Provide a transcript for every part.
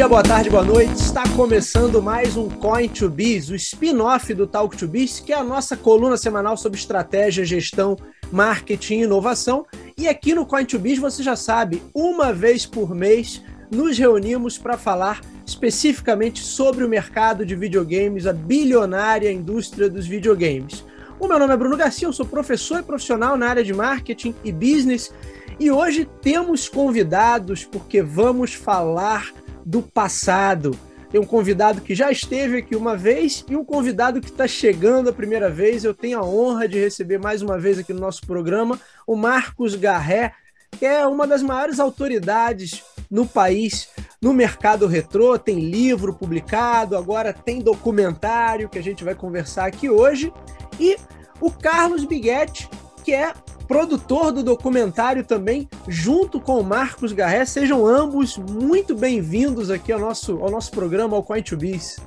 Dia, boa tarde, boa noite. Está começando mais um Coin to Biz, o spin-off do Talk to Biz, que é a nossa coluna semanal sobre estratégia, gestão, marketing e inovação. E aqui no Coin to Biz, você já sabe, uma vez por mês nos reunimos para falar especificamente sobre o mercado de videogames, a bilionária indústria dos videogames. O meu nome é Bruno Garcia, eu sou professor e profissional na área de marketing e business. E hoje temos convidados porque vamos falar do passado. Tem um convidado que já esteve aqui uma vez e um convidado que está chegando a primeira vez. Eu tenho a honra de receber mais uma vez aqui no nosso programa o Marcos Garré, que é uma das maiores autoridades no país no mercado retrô. Tem livro publicado, agora tem documentário que a gente vai conversar aqui hoje. E o Carlos Biguetti, que é produtor do documentário também, junto com o Marcos Garré. Sejam ambos muito bem-vindos aqui ao nosso, ao nosso programa, ao Coin to Biz.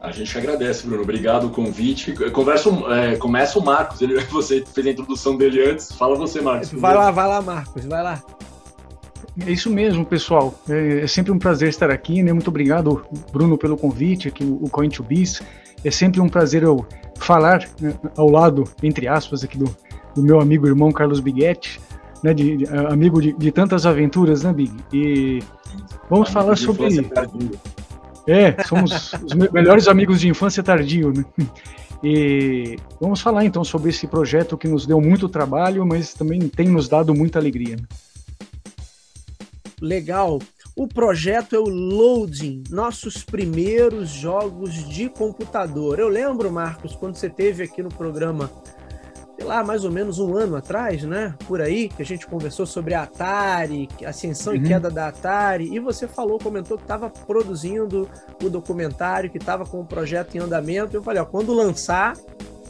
A gente agradece, Bruno. Obrigado o convite. Conversa, é, começa o Marcos. Ele, você fez a introdução dele antes. Fala você, Marcos. Vai lá, vai lá, Marcos. Vai lá. É isso mesmo, pessoal. É, é sempre um prazer estar aqui. Né? Muito obrigado, Bruno, pelo convite aqui, o Coin to Biz. É sempre um prazer eu falar né, ao lado, entre aspas, aqui do, do meu amigo irmão Carlos Biguetti, né, de, de amigo de, de, tantas aventuras, né, Big? E vamos falar sobre. É, somos os melhores amigos de infância tardio, né? E vamos falar então sobre esse projeto que nos deu muito trabalho, mas também tem nos dado muita alegria. Né? Legal. O projeto é o Loading, nossos primeiros jogos de computador. Eu lembro, Marcos, quando você teve aqui no programa, sei lá, mais ou menos um ano atrás, né? Por aí, que a gente conversou sobre a Atari, ascensão uhum. e queda da Atari, e você falou, comentou que estava produzindo o documentário, que estava com o projeto em andamento. Eu falei, ó, quando lançar,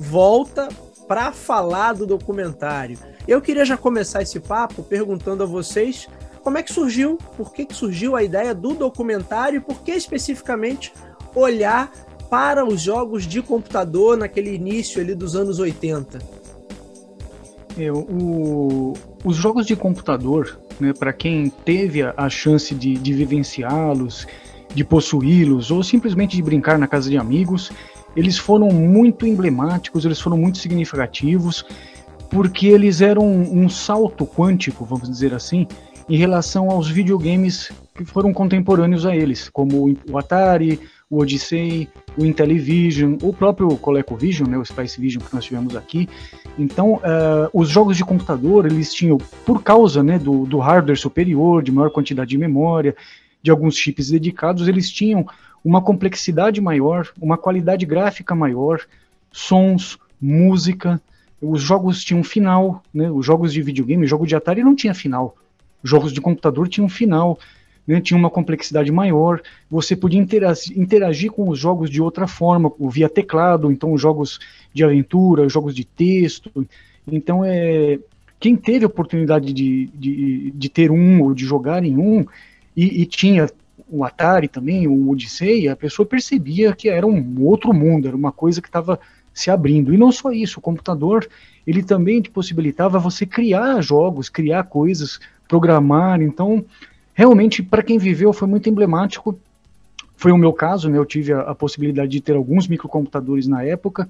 volta para falar do documentário. Eu queria já começar esse papo perguntando a vocês como é que surgiu, por que, que surgiu a ideia do documentário e por que especificamente olhar para os jogos de computador naquele início ali dos anos 80? É, o, os jogos de computador, né, para quem teve a, a chance de, de vivenciá-los, de possuí-los ou simplesmente de brincar na casa de amigos, eles foram muito emblemáticos, eles foram muito significativos, porque eles eram um salto quântico, vamos dizer assim, em relação aos videogames que foram contemporâneos a eles, como o Atari, o Odyssey, o Intellivision, o próprio ColecoVision, né, o Spice Vision que nós tivemos aqui. Então, uh, os jogos de computador, eles tinham, por causa né, do, do hardware superior, de maior quantidade de memória, de alguns chips dedicados, eles tinham uma complexidade maior, uma qualidade gráfica maior, sons, música. Os jogos tinham final, né? Os jogos de videogame, o jogo de Atari não tinha final jogos de computador tinham um final, né, tinha uma complexidade maior, você podia interagir, interagir, com os jogos de outra forma, via teclado, então jogos de aventura, jogos de texto. Então, é, quem teve a oportunidade de, de, de ter um ou de jogar em um, e, e tinha o Atari também, o Odyssey, a pessoa percebia que era um outro mundo, era uma coisa que estava se abrindo. E não só isso, o computador, ele também te possibilitava você criar jogos, criar coisas programar. Então, realmente, para quem viveu, foi muito emblemático. Foi o meu caso, né? Eu tive a, a possibilidade de ter alguns microcomputadores na época.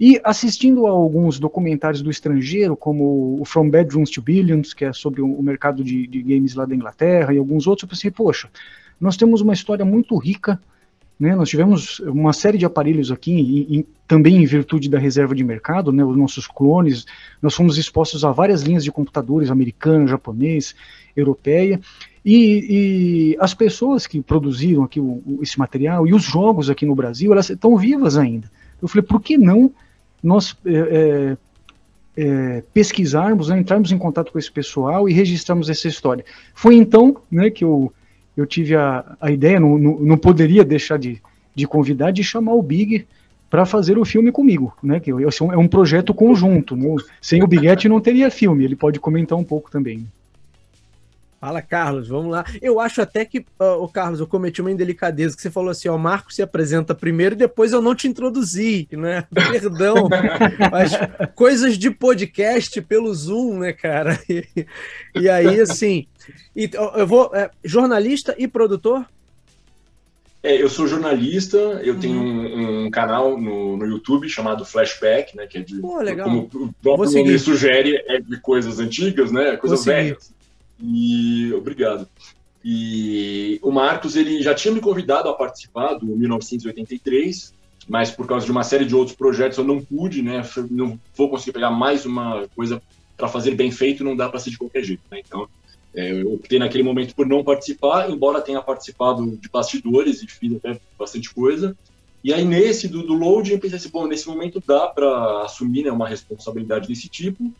E assistindo a alguns documentários do estrangeiro, como o From Bedrooms to Billions, que é sobre o mercado de, de games lá da Inglaterra, e alguns outros, eu pensei, poxa, nós temos uma história muito rica né, nós tivemos uma série de aparelhos aqui, e, também em virtude da reserva de mercado, né, os nossos clones, nós fomos expostos a várias linhas de computadores, americana, japonês, europeia, e, e as pessoas que produziram aqui o, o, esse material e os jogos aqui no Brasil, elas estão vivas ainda. Eu falei, por que não nós é, é, pesquisarmos, né, entrarmos em contato com esse pessoal e registrarmos essa história? Foi então né, que eu eu tive a, a ideia, não, não, não poderia deixar de, de convidar, de chamar o Big para fazer o filme comigo, né? Que é um projeto conjunto. Né? Sem o Biguete não teria filme. Ele pode comentar um pouco também. Fala, Carlos, vamos lá. Eu acho até que, o uh, Carlos, eu cometi uma indelicadeza, que você falou assim, ó, o Marco se apresenta primeiro e depois eu não te introduzi, né? Perdão, mas coisas de podcast pelo Zoom, né, cara? E, e aí, assim, e, eu vou, é, jornalista e produtor? É, eu sou jornalista, eu uhum. tenho um, um, canal no, no YouTube chamado Flashback, né, que é de, Pô, legal. como o próprio nome sugere, é de coisas antigas, né, coisas velhas. E obrigado. E o Marcos ele já tinha me convidado a participar do 1983, mas por causa de uma série de outros projetos eu não pude, né? Não vou conseguir pegar mais uma coisa para fazer bem feito, não dá para ser de qualquer jeito, né? Então é, eu optei naquele momento por não participar, embora tenha participado de bastidores e fiz até bastante coisa. E aí nesse do, do loading eu pensei assim, bom, nesse momento dá para assumir né, uma responsabilidade desse tipo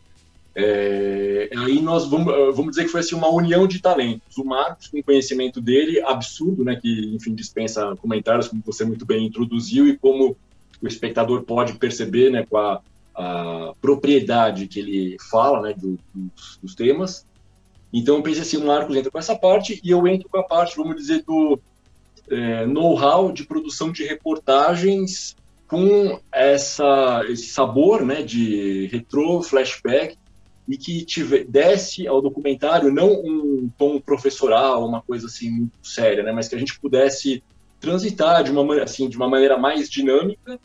é, aí nós vamos, vamos dizer que foi assim, uma união de talentos. O Marcos, com o conhecimento dele, absurdo, né, que enfim dispensa comentários, como você muito bem introduziu, e como o espectador pode perceber né, com a, a propriedade que ele fala né, do, dos, dos, temas. Então eu pensei assim, o Marcos entra com essa parte e eu entro com a parte, vamos dizer, do é, know-how de produção de reportagens com essa, esse sabor né, de retro, flashback, e que tive, desse ao documentário não um tom professoral, uma coisa assim muito séria, né, mas que a gente pudesse transitar de uma assim de uma maneira mais dinâmica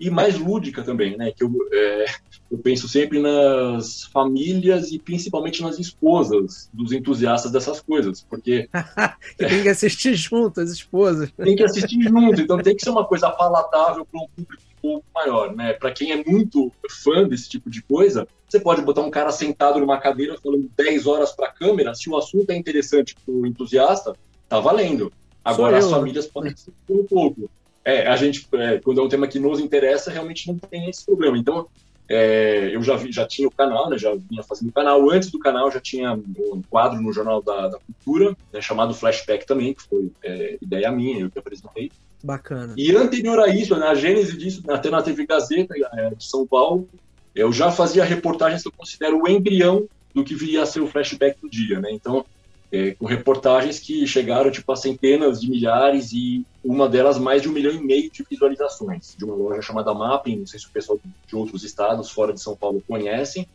e mais lúdica também, né? Que eu, é, eu penso sempre nas famílias e principalmente nas esposas dos entusiastas dessas coisas, porque tem que assistir junto as esposas. Tem que assistir junto, então tem que ser uma coisa palatável para um público pouco maior, né? Para quem é muito fã desse tipo de coisa, você pode botar um cara sentado numa cadeira falando 10 horas para a câmera, se o assunto é interessante para o entusiasta, tá valendo. Agora as famílias podem ser um pouco. É, a gente, é, quando é um tema que nos interessa, realmente não tem esse problema. Então, é, eu já, vi, já tinha o canal, né, já vinha fazendo o canal. Antes do canal, já tinha um quadro no Jornal da, da Cultura, né, chamado Flashback também, que foi é, ideia minha, eu que apresentei. Bacana. E anterior a isso, na gênese disso, até na TV Gazeta é, de São Paulo, eu já fazia reportagens que eu considero o embrião do que viria a ser o flashback do dia, né? Então, é, com reportagens que chegaram tipo a centenas de milhares e uma delas mais de um milhão e meio de visualizações de uma loja chamada Mapping, não sei se o pessoal de outros estados fora de São Paulo conhecem,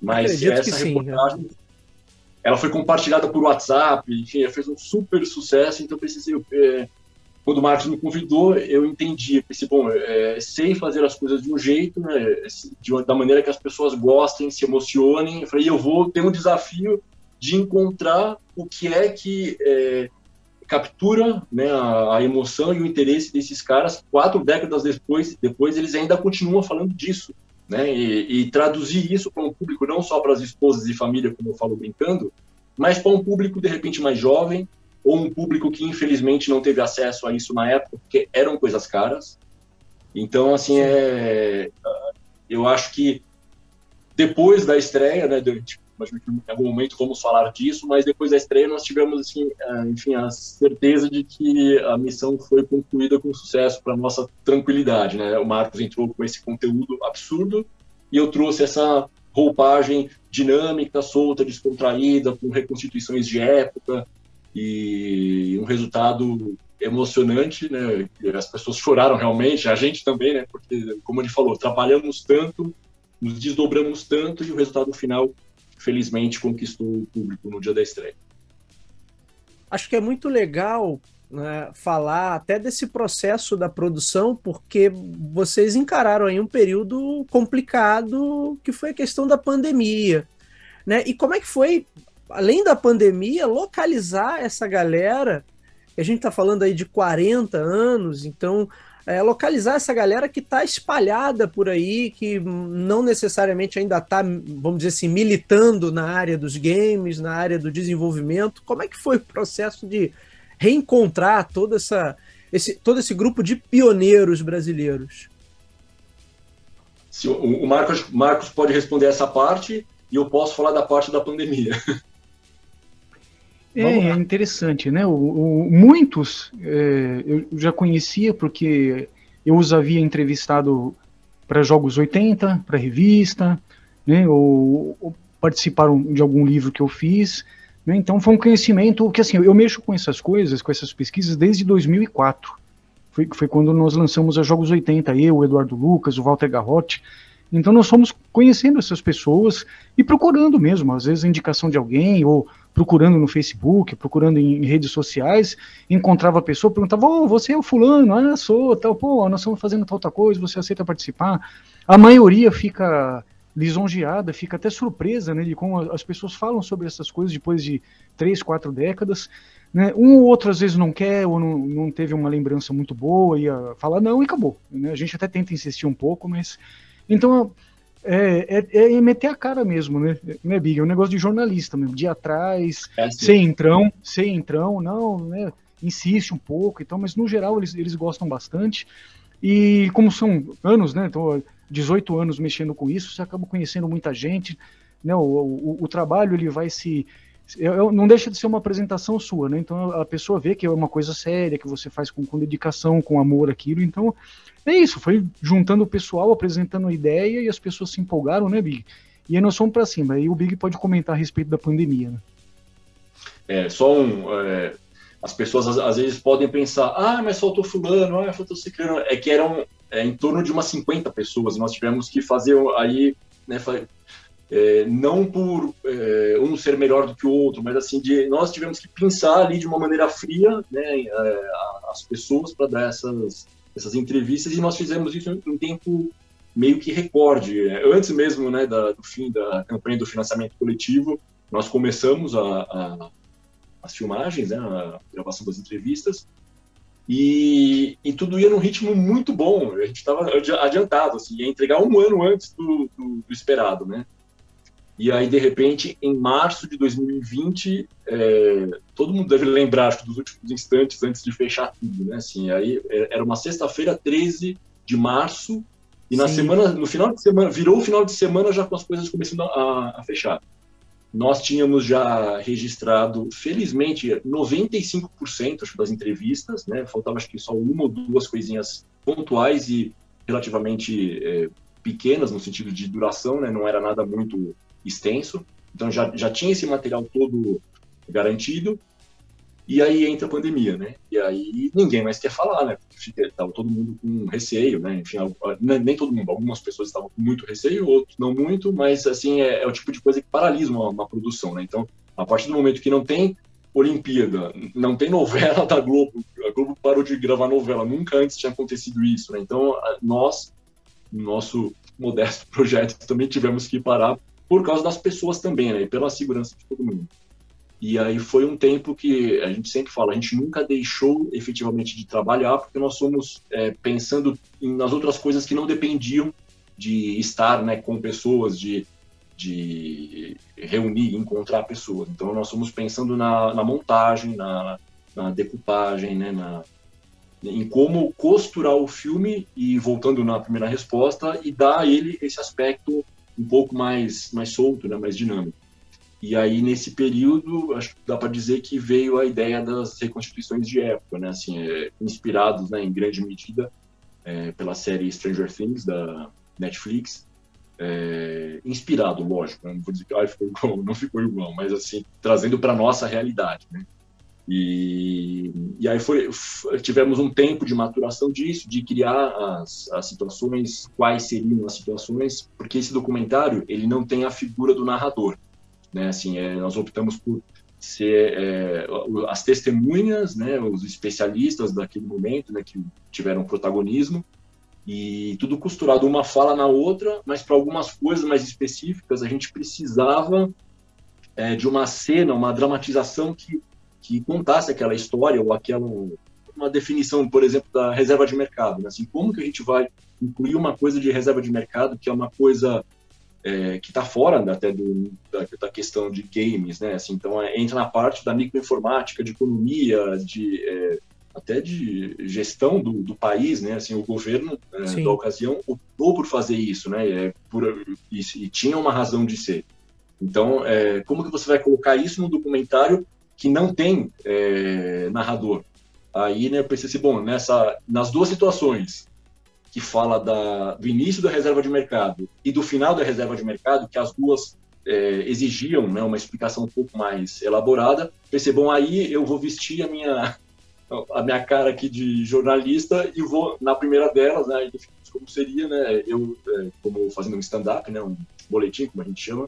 mas essa reportagem sim, ela foi compartilhada por WhatsApp, enfim, fez um super sucesso, então precisei é, quando o Marcos me convidou, eu entendi, pensei, bom, é, sei fazer as coisas de um jeito, né, de, da maneira que as pessoas gostem, se emocionem. Eu falei, eu vou ter um desafio de encontrar o que é que é, captura né, a, a, emoção e o interesse desses caras. Quatro décadas depois, depois eles ainda continuam falando disso. Né, e, e traduzir isso para um público não só para as esposas e família, como eu falo brincando, mas para um público de repente mais jovem, ou um público que infelizmente não teve acesso a isso na época, porque eram coisas caras. Então, assim, é, eu acho que depois da estreia, né, de, tipo, em algum momento vamos falar disso, mas depois da estreia nós tivemos, assim, é, enfim, a certeza de que a missão foi concluída com sucesso para nossa tranquilidade, né? O Marcos entrou com esse conteúdo absurdo e eu trouxe essa roupagem dinâmica, solta, descontraída, com reconstituições de época, e um resultado emocionante, né? As pessoas choraram realmente, a gente também, né? Porque, como ele falou, trabalhamos tanto, nos desdobramos tanto e o resultado final, felizmente, conquistou o público no dia da estreia. Acho que é muito legal né, falar até desse processo da produção, porque vocês encararam aí um período complicado que foi a questão da pandemia. Né? E como é que foi além da pandemia, localizar essa galera, a gente está falando aí de 40 anos, então é, localizar essa galera que está espalhada por aí, que não necessariamente ainda está, vamos dizer assim, militando na área dos games, na área do desenvolvimento. Como é que foi o processo de reencontrar toda essa, esse, todo esse grupo de pioneiros brasileiros? O Marcos, Marcos pode responder essa parte e eu posso falar da parte da pandemia. É, é interessante, né? O, o, muitos é, eu já conhecia porque eu os havia entrevistado para Jogos 80, para revista, né? Ou, ou, participaram de algum livro que eu fiz, Né? Então foi um conhecimento que assim, eu mexo com essas coisas, com essas pesquisas desde 2004. Foi, foi quando nós lançamos a Jogos 80, eu, o Eduardo Lucas, o Walter Garrotti. Então nós fomos conhecendo essas pessoas e procurando mesmo, às vezes a indicação de alguém, ou procurando no Facebook, procurando em, em redes sociais, encontrava a pessoa, perguntava, oh, você é o fulano, ah, sou, tal, pô, nós estamos fazendo tal, tal coisa, você aceita participar? A maioria fica lisonjeada, fica até surpresa né, de como as pessoas falam sobre essas coisas depois de três, quatro décadas. Né? Um ou outro às vezes não quer ou não, não teve uma lembrança muito boa e fala não e acabou. Né? A gente até tenta insistir um pouco, mas. Então é, é, é meter a cara mesmo, né, né Big? É um negócio de jornalista mesmo, de atrás, é assim. sem entrão, sem entrão, não, né? Insiste um pouco e tal, mas no geral eles, eles gostam bastante. E como são anos, né? Então, 18 anos mexendo com isso, você acaba conhecendo muita gente, né? O, o, o trabalho ele vai se eu, eu, não deixa de ser uma apresentação sua, né? Então a pessoa vê que é uma coisa séria, que você faz com, com dedicação, com amor aquilo. Então é isso, foi juntando o pessoal, apresentando a ideia e as pessoas se empolgaram, né, Big? E aí nós fomos para cima. Aí o Big pode comentar a respeito da pandemia. Né? É, só um. É, as pessoas às, às, vezes podem pensar, ah, mas faltou fulano, ah, faltou ciclano. É que eram é, em torno de umas 50 pessoas. Nós tivemos que fazer aí, né, é, não por é, um ser melhor do que o outro, mas assim, de, nós tivemos que pensar ali de uma maneira fria né, é, as pessoas para dar essas, essas entrevistas e nós fizemos isso em um tempo meio que recorde. Antes mesmo né, da, do fim da campanha do financiamento coletivo, nós começamos a, a, as filmagens, né, a gravação das entrevistas, e, e, tudo ia num ritmo muito bom. A gente estava adiantado, assim, ia entregar um ano antes do, do, do, esperado, né? E aí, de repente, em março de 2020, é, todo mundo deve lembrar acho, dos últimos instantes antes de fechar tudo, né? Assim, aí é, era uma sexta-feira, 13 de março, e na Sim. semana, no final de semana, virou o final de semana já com as coisas começando a, a fechar nós tínhamos já registrado, felizmente, 95% acho, das entrevistas, né? Faltava acho que só uma ou duas coisinhas pontuais e relativamente é, pequenas no sentido de duração, né? Não era nada muito extenso. Então já, já tinha esse material todo garantido. E aí entra a pandemia, né? E aí ninguém mais quer falar, né? Porque fica, todo mundo com receio, né? Enfim, nem todo mundo, algumas pessoas estavam com muito receio, outros não muito, mas assim, é, é o tipo de coisa que paralisa uma, uma, produção, né? Então, a partir do momento que não tem Olimpíada, não tem novela da Globo, a Globo parou de gravar novela, nunca antes tinha acontecido isso, né? Então, nós, no nosso modesto projeto, também tivemos que parar por causa das pessoas também, né? E pela segurança de todo mundo. E aí foi um tempo que a gente sempre fala, a gente nunca deixou efetivamente de trabalhar, porque nós somos é, pensando nas outras coisas que não dependiam de estar né, com pessoas, de, de reunir, encontrar pessoas. Então nós somos pensando na, na montagem, na, na decupagem, né, na, em como costurar o filme e voltando na primeira resposta e dar a ele esse aspecto um pouco mais mais solto, né, mais dinâmico. E aí, nesse período, acho que dá para dizer que veio a ideia das reconstituições de época, né? Assim, é, inspirados né, em grande medida é, pela série Stranger Things da Netflix. É, inspirado, lógico, né? não vou dizer que ah, ficou igual, não ficou igual, mas assim, trazendo para nossa realidade, né? E, e aí foi, tivemos um tempo de maturação disso, de criar as, as situações, quais seriam as situações, porque esse documentário ele não tem a figura do narrador né? Assim, é, nós optamos por ser é, as testemunhas, né, os especialistas daquele momento, né, que tiveram protagonismo. E tudo costurado uma fala na outra, mas para algumas coisas mais específicas a gente precisava é, de uma cena, uma dramatização que que contasse aquela história ou aquela uma definição, por exemplo, da reserva de mercado, né? assim, como que a gente vai incluir uma coisa de reserva de mercado que é uma coisa é, que está fora até do, da, da, questão de games, né? Assim, então é, entra na parte da microinformática, de economia, de é, até de gestão do, do, país, né? Assim, o governo é, da ocasião optou por fazer isso, né? É, por, e, e, tinha uma razão de ser. Então, é, como que você vai colocar isso no documentário que não tem narrador? Aí, né, eu pensei assim, bom, nessa, nas duas situações, que fala da, do início da reserva de mercado e do final da reserva de mercado, que as duas é, exigiam né, uma explicação um pouco mais elaborada. Pensei, bom, aí eu vou vestir a minha, a minha cara aqui de jornalista e vou, na primeira delas, né, como seria, né, eu, é, como fazendo um stand-up, né, um boletim, como a gente chama,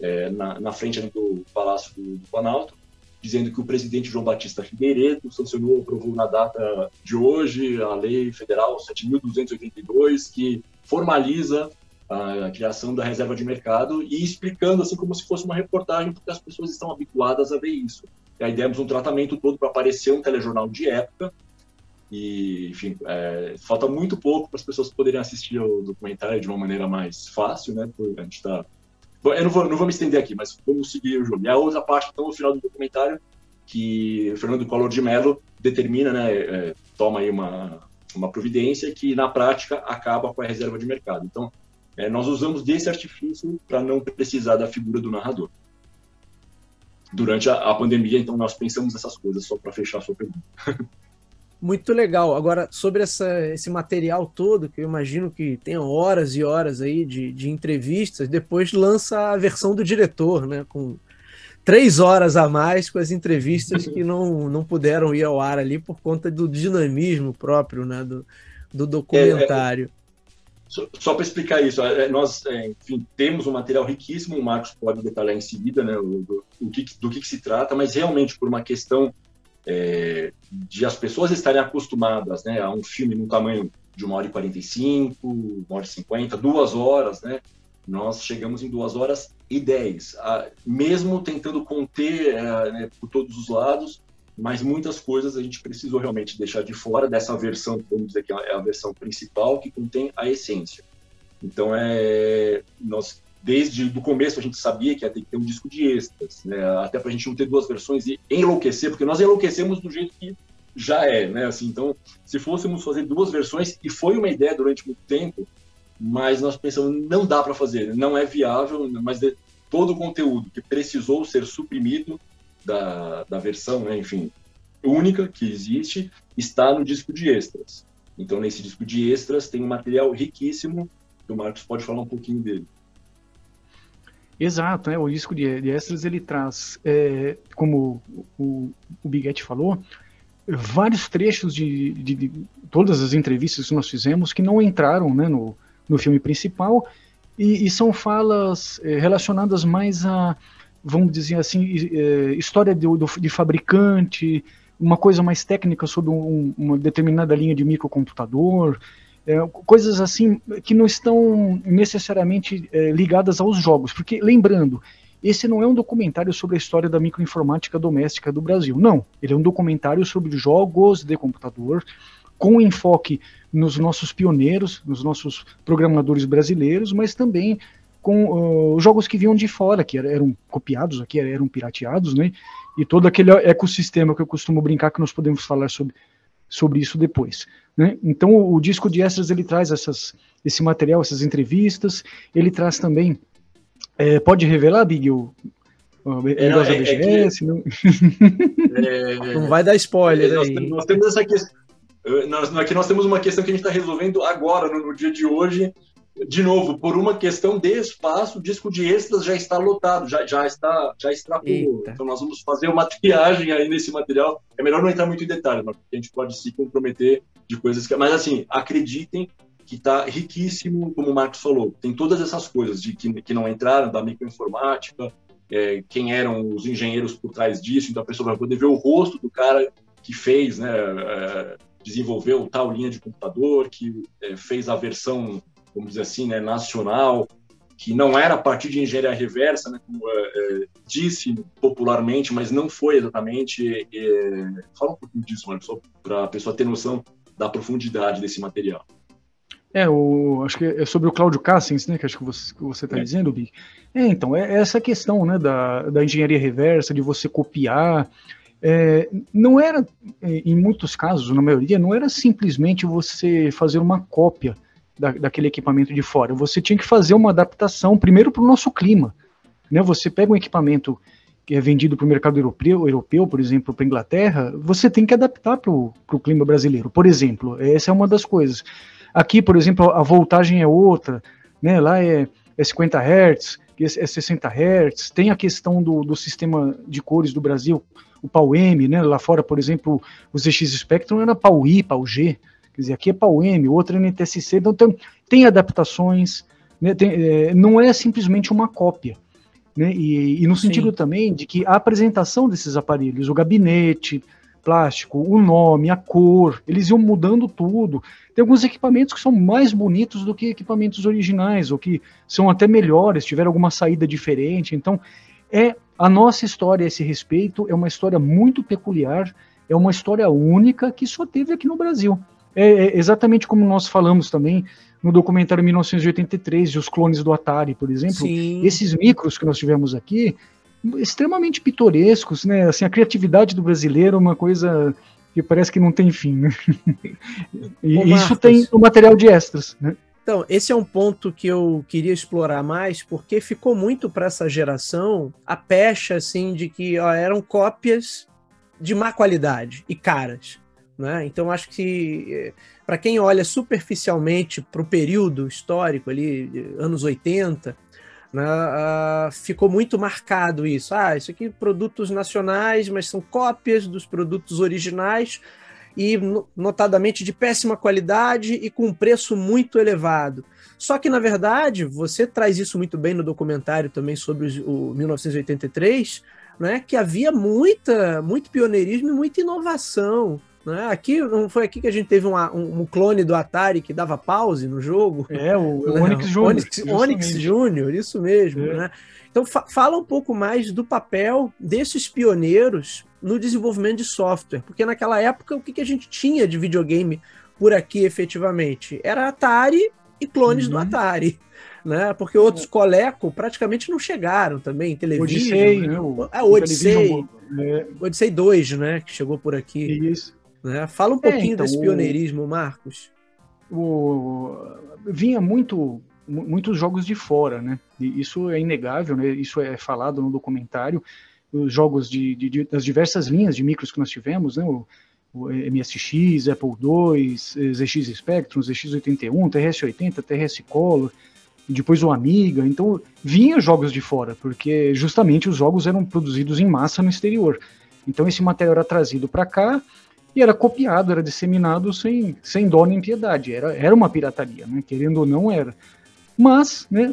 é, na, na, frente do Palácio do, do Planalto, dizendo que o presidente João Batista Figueiredo sancionou, aprovou na data de hoje a Lei Federal 7.282, que formaliza a criação da reserva de mercado e explicando assim como se fosse uma reportagem, porque as pessoas estão habituadas a ver isso. E aí demos um tratamento todo para aparecer um telejornal de época, e, enfim, é, falta muito pouco para as pessoas poderem assistir o documentário de uma maneira mais fácil, né? Porque a gente está eu não vou, não vou me estender aqui, mas vamos seguir o jogo. E a outra parte, então, no final do documentário, que o Fernando Collor de Mello determina, né, é, toma aí uma, uma providência que, na prática, acaba com a reserva de mercado. Então, é, nós usamos desse artifício para não precisar da figura do narrador. Durante a, a pandemia, então, nós pensamos essas coisas, só para fechar a sua pergunta. Muito legal. Agora, sobre essa, esse material todo, que eu imagino que tem horas e horas aí de, de entrevistas, depois lança a versão do diretor, né? Com três horas a mais com as entrevistas que não, não puderam ir ao ar ali por conta do dinamismo próprio, né? Do, do documentário. É, é, só, só para explicar isso, é, nós é, enfim, temos um material riquíssimo, o Marcos pode detalhar em seguida né, o, do, o que, do que, que se trata, mas realmente por uma questão é, de as pessoas estarem acostumadas né, a um filme num tamanho de uma hora e 45, uma hora e 50, duas horas, né? Nós chegamos em duas horas e dez, mesmo tentando conter é, né, por todos os lados, mas muitas coisas a gente precisou realmente deixar de fora dessa versão, vamos dizer que é a versão principal, que contém a essência. Então, é, nós desde o começo a gente sabia que ia ter que ter um disco de extras, né? até para a gente não ter duas versões e enlouquecer, porque nós enlouquecemos do jeito que já é, né? Assim, então, se fôssemos fazer duas versões, e foi uma ideia durante muito tempo, mas nós pensamos, não dá para fazer, não é viável, mas todo o conteúdo que precisou ser suprimido da, da versão, né, enfim, única que existe, está no disco de extras. Então, nesse disco de extras tem um material riquíssimo, que o Marcos pode falar um pouquinho dele. Exato, né? o disco de, de extras ele traz, é, como o, o Biguete falou, vários trechos de, de, de, todas as entrevistas que nós fizemos que não entraram né, no, no filme principal e, e são falas é, relacionadas mais a, vamos dizer assim, é, história de, de fabricante, uma coisa mais técnica sobre um, uma determinada linha de microcomputador, é, coisas assim que não estão necessariamente é, ligadas aos jogos, porque lembrando, esse não é um documentário sobre a história da microinformática doméstica do Brasil, não. Ele é um documentário sobre jogos de computador com enfoque nos nossos pioneiros, nos nossos programadores brasileiros, mas também com uh, jogos que vinham de fora, que eram copiados aqui, eram pirateados, né? E todo aquele ecossistema que eu costumo brincar que nós podemos falar sobre, sobre isso depois. Né? Então, o, o, disco de extras ele traz essas, esse material, essas entrevistas. Ele traz também. É, pode revelar, Big, o, o é, não, é, BGS? É não... É, não vai dar spoiler. Nós, nós, temos essa questão. Nós, aqui nós temos uma questão que a gente está resolvendo agora, no, no dia de hoje, de novo, por uma questão de espaço, o disco de extras já está lotado, já, já está já extrapolou. Então nós vamos fazer uma triagem aí nesse material. É melhor não entrar muito em detalhes, porque a gente pode se comprometer de coisas que. Mas assim, acreditem que está riquíssimo, como o Marcos falou. Tem todas essas coisas de que, que não entraram, da microinformática, é, quem eram os engenheiros por trás disso, então a pessoa vai poder ver o rosto do cara que fez, né, é, desenvolveu tal linha de computador, que é, fez a versão vamos dizer assim, né, nacional, que não era a partir de engenharia reversa, né, como é, é, disse popularmente, mas não foi exatamente. É, fala um pouquinho disso, só para a pessoa ter noção da profundidade desse material. É, o, acho que é sobre o Cláudio Cassins, né, que acho que você está é. dizendo, Bi. É, então, é essa questão, né, da, da engenharia reversa, de você copiar, é, não era, em muitos casos, na maioria, não era simplesmente você fazer uma cópia da, daquele equipamento de fora. Você tinha que fazer uma adaptação primeiro para o nosso clima. Né? Você pega um equipamento que é vendido para o mercado europeu, europeu, por exemplo, para a Inglaterra, você tem que adaptar para o clima brasileiro. Por exemplo, essa é uma das coisas. Aqui, por exemplo, a voltagem é outra, né? lá é, é 50 Hz, é 60 Hz, tem a questão do, do sistema de cores do Brasil, o PAU-M, né? Lá fora, por exemplo, o ZX Spectrum era PAU-I, PAU-G, quer dizer, aqui é PAU-M, outro é NTSC, então tem, tem adaptações, né? tem, é, não é simplesmente uma cópia. Né? E, e no sentido Sim. também de que a apresentação desses aparelhos, o gabinete, plástico, o nome, a cor, eles iam mudando tudo. Tem alguns equipamentos que são mais bonitos do que equipamentos originais, ou que são até melhores, tiveram alguma saída diferente. Então, é a nossa história a esse respeito é uma história muito peculiar, é uma história única que só teve aqui no Brasil. É, é exatamente como nós falamos também no documentário 1983 de Os Clones do Atari, por exemplo. Sim. Esses micros que nós tivemos aqui, extremamente pitorescos, né? Assim, a criatividade do brasileiro é uma coisa que parece que não tem fim, né? E Ô, isso tem o material de extras, né? Então, esse é um ponto que eu queria explorar mais, porque ficou muito para essa geração a pecha assim de que ó, eram cópias de má qualidade e caras. Né? Então, acho que eh, para quem olha superficialmente para o período histórico ali, anos 80, né, uh, ficou muito marcado isso. Ah, isso aqui produtos nacionais, mas são cópias dos produtos originais e notadamente de péssima qualidade e com um preço muito elevado. Só que, na verdade, você traz isso muito bem no documentário também sobre o 1983, né, que havia muita, muito pioneirismo e muita inovação. Né? Aqui não foi aqui que a gente teve uma, um, um, clone do Atari que dava pause no jogo. É, o, o Onyx Júnior. Onyx, Onyx Júnior, isso mesmo. É. Né? Então fa fala um pouco mais do papel desses pioneiros no desenvolvimento de software, porque naquela época o que, que a gente tinha de videogame por aqui efetivamente era Atari e clones uhum. do Atari. Né? Porque outros é. Coleco praticamente não chegaram também, televisão. Odyssey, né? O, é, o Odyssey, é. Odyssey 2, né? Que chegou por aqui. Isso. Né? Fala um é, pouquinho então, desse pioneirismo, Marcos. O, vinha muito muitos jogos de fora, né? E isso é inegável, né? Isso é falado no documentário. Os jogos de, de, de das diversas linhas de micros que nós tivemos, né? O, o MSX, Apple II, ZX Spectrum, ZX81, TRS-80, TRS Color, depois o Amiga. Então, vinha jogos de fora, porque justamente os jogos eram produzidos em massa no exterior. Então, esse material era trazido para cá e era copiado, era disseminado sem, sem dó nem piedade. Era, era uma pirataria, né? querendo ou não era. Mas né,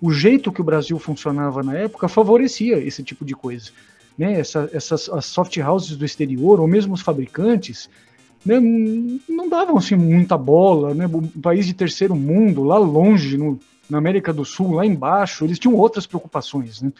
o jeito que o Brasil funcionava na época favorecia esse tipo de coisa. Né? Essa, essas as soft houses do exterior, ou mesmo os fabricantes, né, não davam assim, muita bola. Né? O país de terceiro mundo, lá longe, no, na América do Sul, lá embaixo, eles tinham outras preocupações. Né?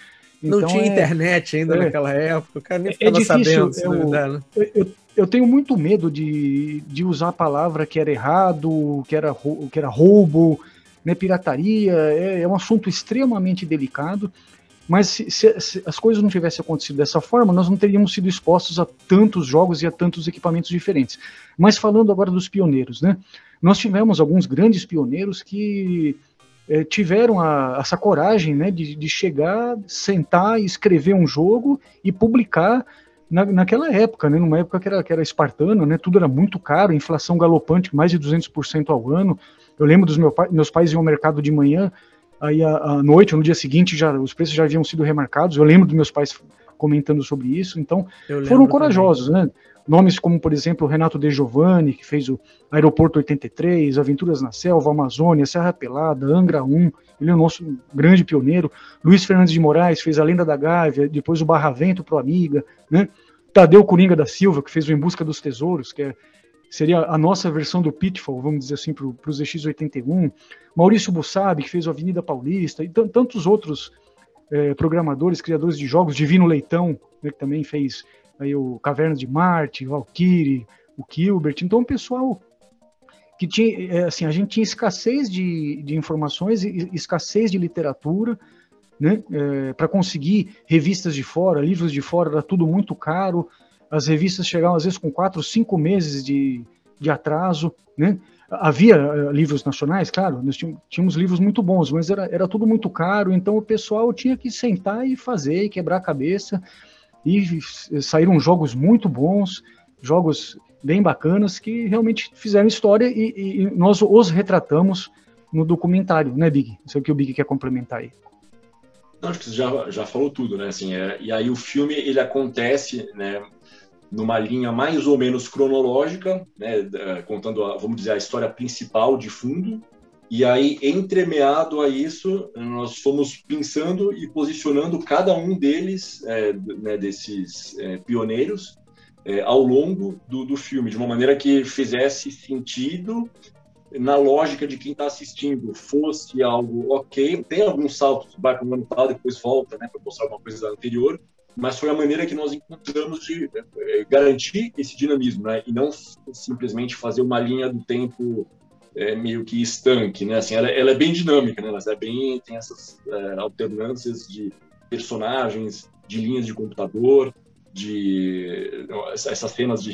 Então, não tinha é, internet ainda é, naquela época, o cara nem é ficava é difícil, sabendo. Eu, eu, eu, eu tenho muito medo de, de usar a palavra que era errado, que era, que era roubo, né, pirataria, é, é um assunto extremamente delicado, mas se, se, se, as coisas não tivessem acontecido dessa forma, nós não teríamos sido expostos a tantos jogos e a tantos equipamentos diferentes. Mas falando agora dos pioneiros, né? Nós tivemos alguns grandes pioneiros que é, tiveram a, essa coragem né, de, de chegar, sentar escrever um jogo e publicar na, naquela época, né, numa época que era, que era espartana, né, tudo era muito caro, inflação galopante, mais de 200% ao ano. Eu lembro dos meu meus pais iam ao mercado de manhã, aí à, noite, ou no dia seguinte, já os preços já haviam sido remarcados. Eu lembro dos meus pais comentando sobre isso, então foram corajosos, também. né? Nomes como, por exemplo, Renato De Giovanni, que fez o Aeroporto 83, Aventuras na Selva, Amazônia, Serra Pelada, Angra 1, ele é o nosso grande pioneiro. Luiz Fernandes de Moraes fez A Lenda da Gávea, depois o Barra Vento pro Amiga, né? Tadeu Coringa da Silva, que fez o Em Busca dos Tesouros, que é, seria a nossa versão do Pitfall, vamos dizer assim, para o ZX81. Maurício Bussabi, que fez o Avenida Paulista, e tantos outros é, programadores, criadores de jogos, Divino Leitão, né, que também fez aí o Cavernas de Marte, Valkyrie, o Gilbert. Então, o pessoal que tinha, é, assim, a gente tinha escassez de, de informações, escassez de literatura, né? É, para conseguir revistas de fora, livros de fora, era tudo muito caro. As revistas chegavam às vezes com quatro, cinco meses de, de atraso, né? Havia uh, livros nacionais, claro, nós tínhamos, tínhamos, livros muito bons, mas era, era tudo muito caro, então o pessoal tinha que sentar e fazer, e quebrar a cabeça, e saíram jogos muito bons, jogos bem bacanas, que realmente fizeram história e, e, nós os retratamos no documentário, né, Big? Isso é o que o Big quer complementar aí. Não, acho que você já, já falou tudo, né? Assim, é, e aí o filme ele acontece, né? Numa linha mais ou menos cronológica, né? Contando, a, vamos dizer, a história principal de fundo. E aí, entremeado a isso, nós fomos pensando e posicionando cada um deles, é, né, desses é, pioneiros, é, ao longo do, do filme, de uma maneira que fizesse sentido na lógica de quem está assistindo, fosse algo ok. Tem alguns saltos, vai para um ano tal, depois volta, né, para mostrar alguma coisa anterior, mas foi a maneira que nós encontramos de é, garantir esse dinamismo, né, e não simplesmente fazer uma linha do tempo é, meio que estanque, né, assim, ela, ela é bem dinâmica, né, ela é bem, tem essas é, alternâncias de personagens, de linhas de computador, de essas cenas de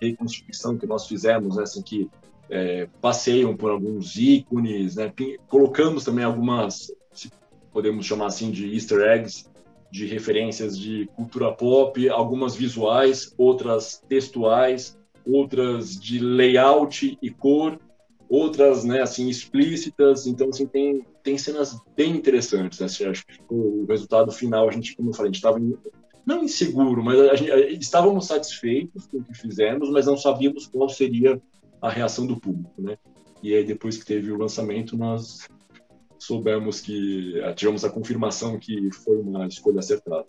reconstituição que nós fizemos, né, assim, que é, passeiam por alguns ícones, né? colocamos também algumas, podemos chamar assim, de easter eggs, de referências de cultura pop, algumas visuais, outras textuais, outras de layout e cor, outras, né, assim, explícitas. Então, assim, tem, tem cenas bem interessantes, né? Acho que o resultado final, a gente, como eu falei, a gente estava não inseguro, mas a gente, estávamos satisfeitos com o que fizemos, mas não sabíamos qual seria a reação do público, né? E aí depois que teve o lançamento, nós soubemos que eh, tivemos a confirmação que foi uma escolha acertada.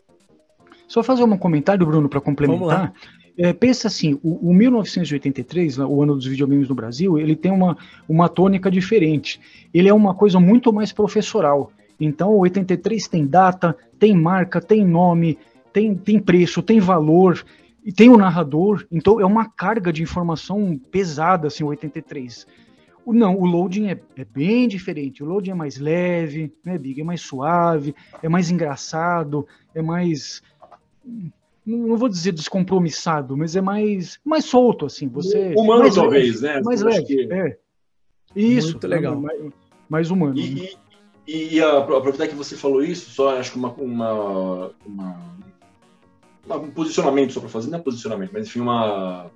Só fazer um comentário, Bruno, para complementar. É, pensa assim, o, o, 1983, o ano dos videogames no Brasil, ele tem uma, uma tônica diferente. Ele é uma coisa muito mais professoral. Então, o 83 tem data, tem marca, tem nome, tem, tem preço, tem valor e tem o narrador, então é uma carga de informação pesada, assim, o 83. O, não, o loading é, é, bem diferente. O loading é mais leve, né, Big? É mais suave, é mais engraçado, é mais. Não, vou dizer descompromissado, mas é mais, mais solto, assim. Você, humano, mais talvez, leve, né? Mais leve. Que... É. Isso. Muito legal. Mais, mais humano. E, e, e aproveitar que você falou isso, só acho que uma, uma, uma um posicionamento só para fazer, não é posicionamento, mas enfim, uma,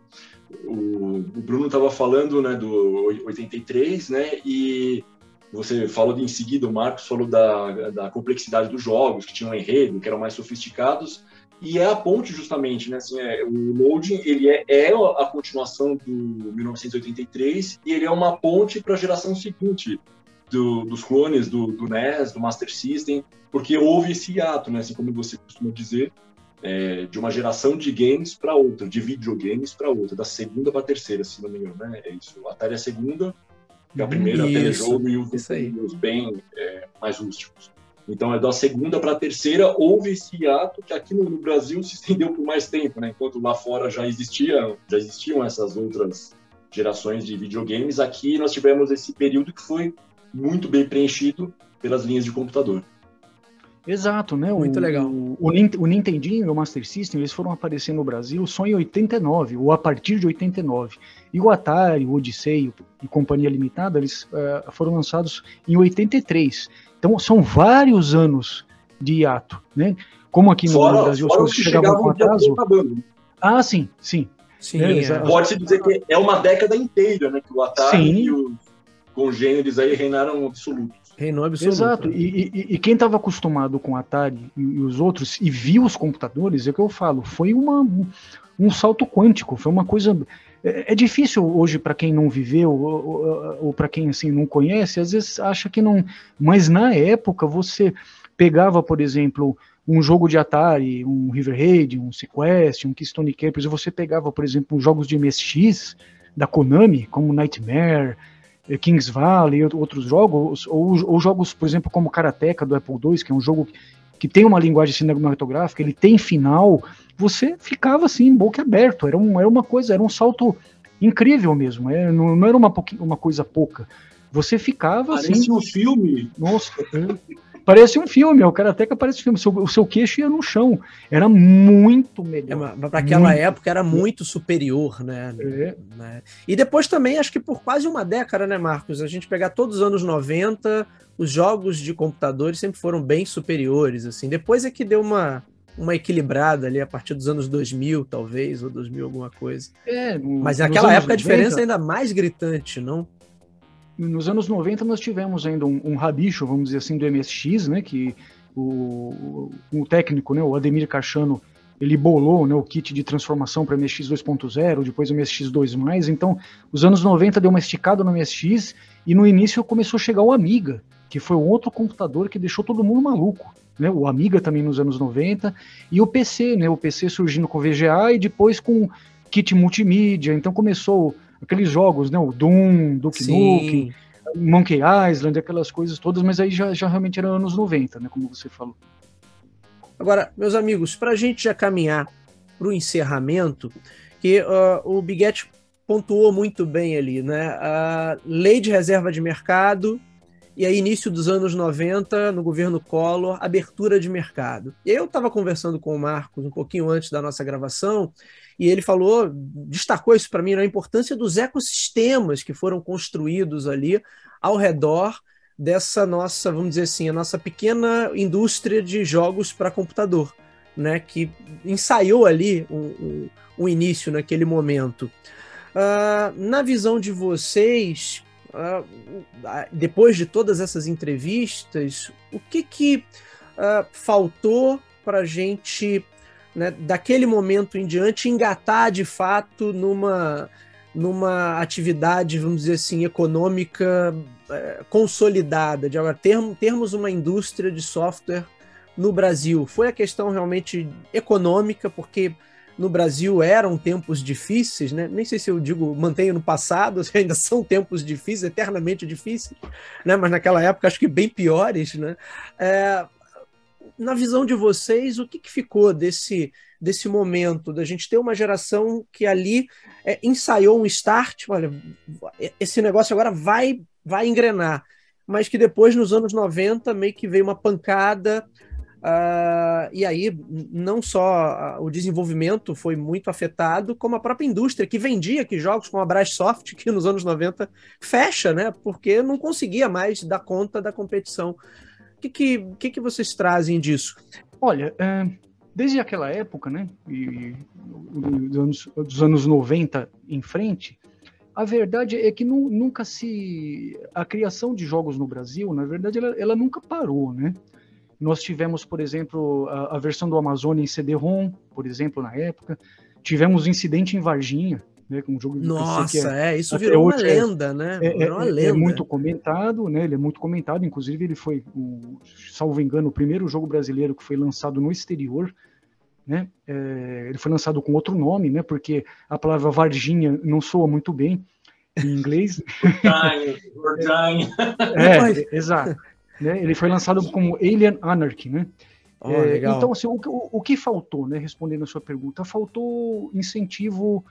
o, o Bruno estava falando né, do 83, né, e você falou de, em seguida, o Marcos falou da, da complexidade dos jogos, que tinham um enredo, que eram mais sofisticados, e é a ponte justamente, né, assim, é, o Loading, ele é, é a continuação do 1983, e ele é uma ponte para a geração seguinte, do, dos clones do, do, NES, do Master System, porque houve esse ato, né, assim como você costuma dizer, é, de uma geração de games para outra, de videogames para outra, da segunda para a terceira, se não me engano, né? É isso. O Atari é a segunda, é a primeira isso, telejogo e os, os bem é, mais rústicos. Então, é da segunda para a terceira, houve esse ato que aqui no, no, Brasil se estendeu por mais tempo, né? Enquanto lá fora já existia, já existiam essas outras gerações de videogames, aqui nós tivemos esse período que foi muito bem preenchido pelas linhas de computador. Exato, né? Muito o, legal. O, o, Nintendinho e o Master System, eles foram aparecer no Brasil só em 89, ou a partir de 89. E o Atari, o Odyssey e Companhia Limitada, eles uh, foram lançados em 83. Então, são vários anos de hiato, né? Como aqui no, fora, Brasil as coisas chegavam com atraso. Ah, sim, sim. sim é, é, Pode-se dizer que é uma década inteira, né? Que o Atari sim. e os congêneres aí reinaram absolutos. Reinou absoluto. Exato. Né? E, e, e, quem estava acostumado com Atari e, e, os outros e viu os computadores, é o que eu falo, foi uma, um salto quântico, foi uma coisa. É, é difícil hoje para quem não viveu ou, ou, para quem assim não conhece, às vezes acha que não. Mas na época você pegava, por exemplo, um jogo de Atari, um River Raid, um Sequest, um Keystone Capers, e você pegava, por exemplo, jogos de MSX da Konami, como Nightmare, eh, Kings Valley outros jogos, ou, ou, jogos, por exemplo, como Karateka do Apple II, que é um jogo que tem uma linguagem cinematográfica, ele tem final, você ficava assim, boca aberto, era, um, era uma coisa, era um salto incrível mesmo, é, não, não, era uma, uma coisa pouca. Você ficava Parece assim. um filme. Nossa, é. Parece um filme, o Karateka parece um filme. O seu, o seu queixo ia no chão. Era muito melhor. É, para aquela época era muito superior, né? É. né? E depois também, acho que por quase uma década, né, Marcos? A gente pegar todos os anos 90, os jogos de computadores sempre foram bem superiores, assim. Depois é que deu uma, uma equilibrada ali a partir dos anos 2000, talvez, ou 2000 alguma coisa. É, Mas naquela época 90, a diferença é ainda mais gritante, não? Nos anos 90 nós tivemos ainda um, um rabicho, vamos dizer assim, do MSX, né, que, o, o, técnico, né, o Ademir Cachano, ele bolou né, o kit de transformação para MSX 2.0, depois o MSX 2+, então os anos 90 deu uma esticada no MSX e no início começou a chegar o Amiga, que foi um outro computador que deixou todo mundo maluco. Né, o Amiga também nos anos 90, e o PC, né, o PC surgindo com VGA e depois com kit multimídia, então começou aqueles jogos, né, o Doom, Duke Nukem, Monkey Island, aquelas coisas todas, mas aí já, já realmente era anos 90, né, como você falou. Agora, meus amigos, para a gente já caminhar para o encerramento, que uh, o Biguete pontuou muito bem ali, né? A lei de reserva de mercado e aí início dos anos 90, no governo Collor, abertura de mercado. E eu estava conversando com o Marcos um pouquinho antes da nossa gravação e ele falou, destacou isso para mim, né, a importância dos ecossistemas que foram construídos ali ao redor dessa nossa, vamos dizer assim, a nossa pequena indústria de jogos para computador, né, que ensaiou ali um, um, um início naquele momento. Uh, na visão de vocês, uh, depois de todas essas entrevistas, o que que uh, faltou para a gente, né, daquele momento em diante, engatar de fato numa numa atividade, vamos dizer assim, econômica é, consolidada, de agora termos, termos uma indústria de software no Brasil. Foi a questão realmente econômica, porque no Brasil eram tempos difíceis, né? Nem sei se eu digo mantenho no passado, se ainda são tempos difíceis, eternamente difíceis, né? Mas naquela época acho que bem piores, né? É, na visão de vocês, o que, que ficou desse desse momento, da gente ter uma geração que ali é, ensaiou um start, olha, esse negócio agora vai, vai engrenar, mas que depois, nos anos 90, meio que veio uma pancada, Uh, e aí, não só o desenvolvimento foi muito afetado, como a própria indústria que vendia que jogos como a Brassoft, que nos anos 90 fecha, né? Porque não conseguia mais dar conta da competição. Que, que, que, que vocês trazem disso? Olha, é, desde aquela época, né, e, dos, anos, dos anos 90 em frente, a verdade é que nu, nunca se. A criação de jogos no Brasil, na verdade, ela, ela nunca parou, né? Nós tivemos, por exemplo, a, a versão do Amazônia em CD-ROM, por exemplo, na época. Tivemos incidente em Varginha, né, um jogo de Nossa, é, é isso virou uma é lenda, né? É, é, uma lenda. é, muito comentado, né? Ele é muito comentado, inclusive ele foi, o, salvo engano, o primeiro jogo brasileiro que foi lançado no exterior, né? É, ele foi lançado com outro nome, né? Porque a palavra Varginha não soa muito bem em inglês. é, exato. Né? Ele foi lançado como Alien Anarchy, né? Oh, é, então, assim, o, o, o, que faltou, né? Respondendo a sua pergunta, faltou incentivo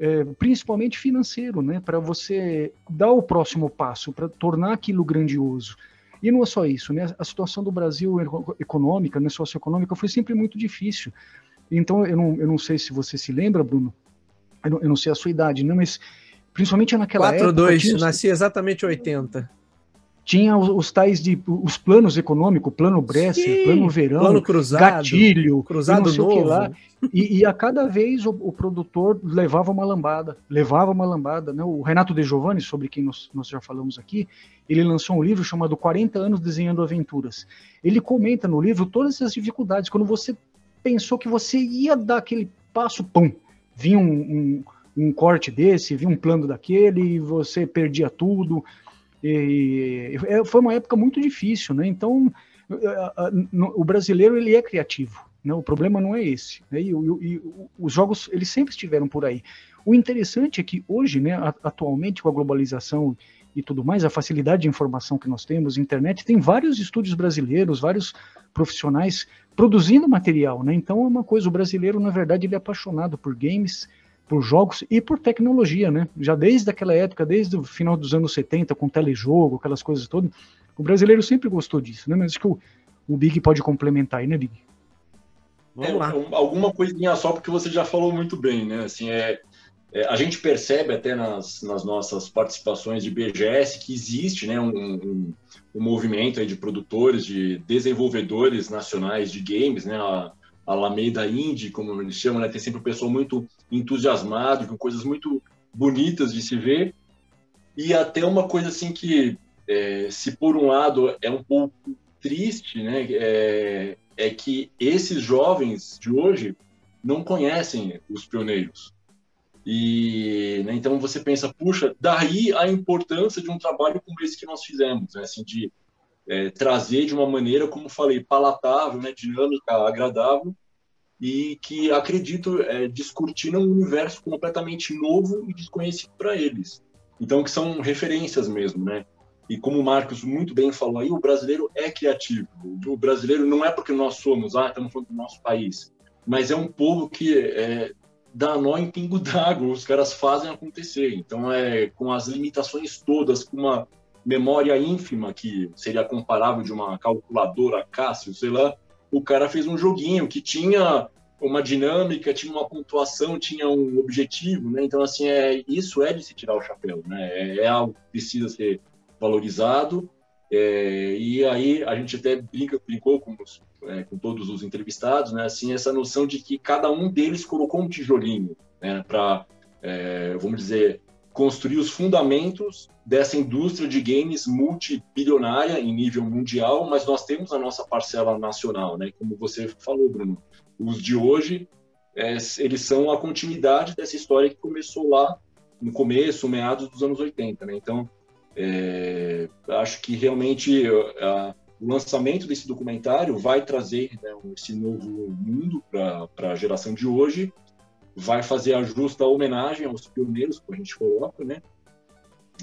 é, principalmente financeiro, né, para você dar o próximo passo, para tornar aquilo grandioso. E não é só isso, né? A situação do Brasil econômica, né, socioeconômica, foi sempre muito difícil. Então, eu não, eu não sei se você se lembra, Bruno, eu não, eu não sei a sua idade, né, mas principalmente naquela 4, época... 4-2, nasci exatamente 80 tinha os, os, tais de os planos econômicos, plano Bresser, plano verão, plano cruzado, gatilho, cruzado novo. Lá. E, e, a cada vez o, o, produtor levava uma lambada, levava uma lambada. Né? O Renato De Giovanni, sobre quem nós, nós já falamos aqui, ele lançou um livro chamado 40 anos desenhando aventuras. Ele comenta no livro todas essas dificuldades. Quando você pensou que você ia dar aquele passo, pum, vinha um, um, um corte desse, vinha um plano daquele, e você perdia tudo e, é, foi uma época muito difícil, né? Então, o brasileiro ele é criativo, né? O problema não é esse. Né? E, e, e, os jogos eles sempre estiveram por aí. O interessante é que hoje, né, atualmente com a globalização e tudo mais, a facilidade de informação que nós temos, internet, tem vários estúdios brasileiros, vários profissionais produzindo material, né? Então é uma coisa, o brasileiro, na verdade, ele é apaixonado por games, por jogos e por tecnologia, né? Já desde aquela época, desde o final dos anos 70, com telejogo, aquelas coisas todas, o brasileiro sempre gostou disso, né? Mas acho que o, o Big pode complementar aí, né, Big? Vamos lá. É, alguma coisinha só, porque você já falou muito bem, né? Assim, é, é, a gente percebe até nas, nas, nossas participações de BGS que existe né, um, um, um movimento aí de produtores, de desenvolvedores nacionais de games, né? A, Alameda Indie, como eles chamam, né? Tem sempre um pessoal muito entusiasmado, com coisas muito bonitas de se ver. E até uma coisa assim que, é, se por um lado é um pouco triste, né, é, é que esses jovens de hoje não conhecem os pioneiros. E né, então você pensa, puxa, daí a importância de um trabalho como esse que nós fizemos, né, assim, de é, trazer de uma maneira, como falei, palatável, né, dinâmica, agradável, e que acredito é, descortina um universo completamente novo e desconhecido para eles. Então, que são referências mesmo, né? E como o Marcos muito bem falou aí, o brasileiro é criativo. O brasileiro não é porque nós somos, ah, estamos falando do nosso país, mas é um povo que é, dá nó em pingo d'água, os caras fazem acontecer. Então, é com as limitações todas, com uma memória ínfima, que seria comparável de uma calculadora Cássio, sei lá, o cara fez um joguinho que tinha uma dinâmica, tinha uma pontuação, tinha um objetivo, né? Então, assim, é, isso é de se tirar o chapéu, né? É, é algo que precisa ser valorizado. É, e aí a gente até brinca, brincou com, os, é, com todos os entrevistados, né? Assim, essa noção de que cada um deles colocou um tijolinho, né? Para, é, vamos dizer, construir os fundamentos dessa indústria de games multibilionária em nível mundial, mas nós temos a nossa parcela nacional, né? Como você falou, Bruno, os de hoje é, eles são a continuidade dessa história que começou lá no começo, meados dos anos 80, né? Então, é, acho que realmente a, o lançamento desse documentário vai trazer né, esse novo mundo para a geração de hoje vai fazer a justa homenagem aos pioneiros, como a gente coloca, né?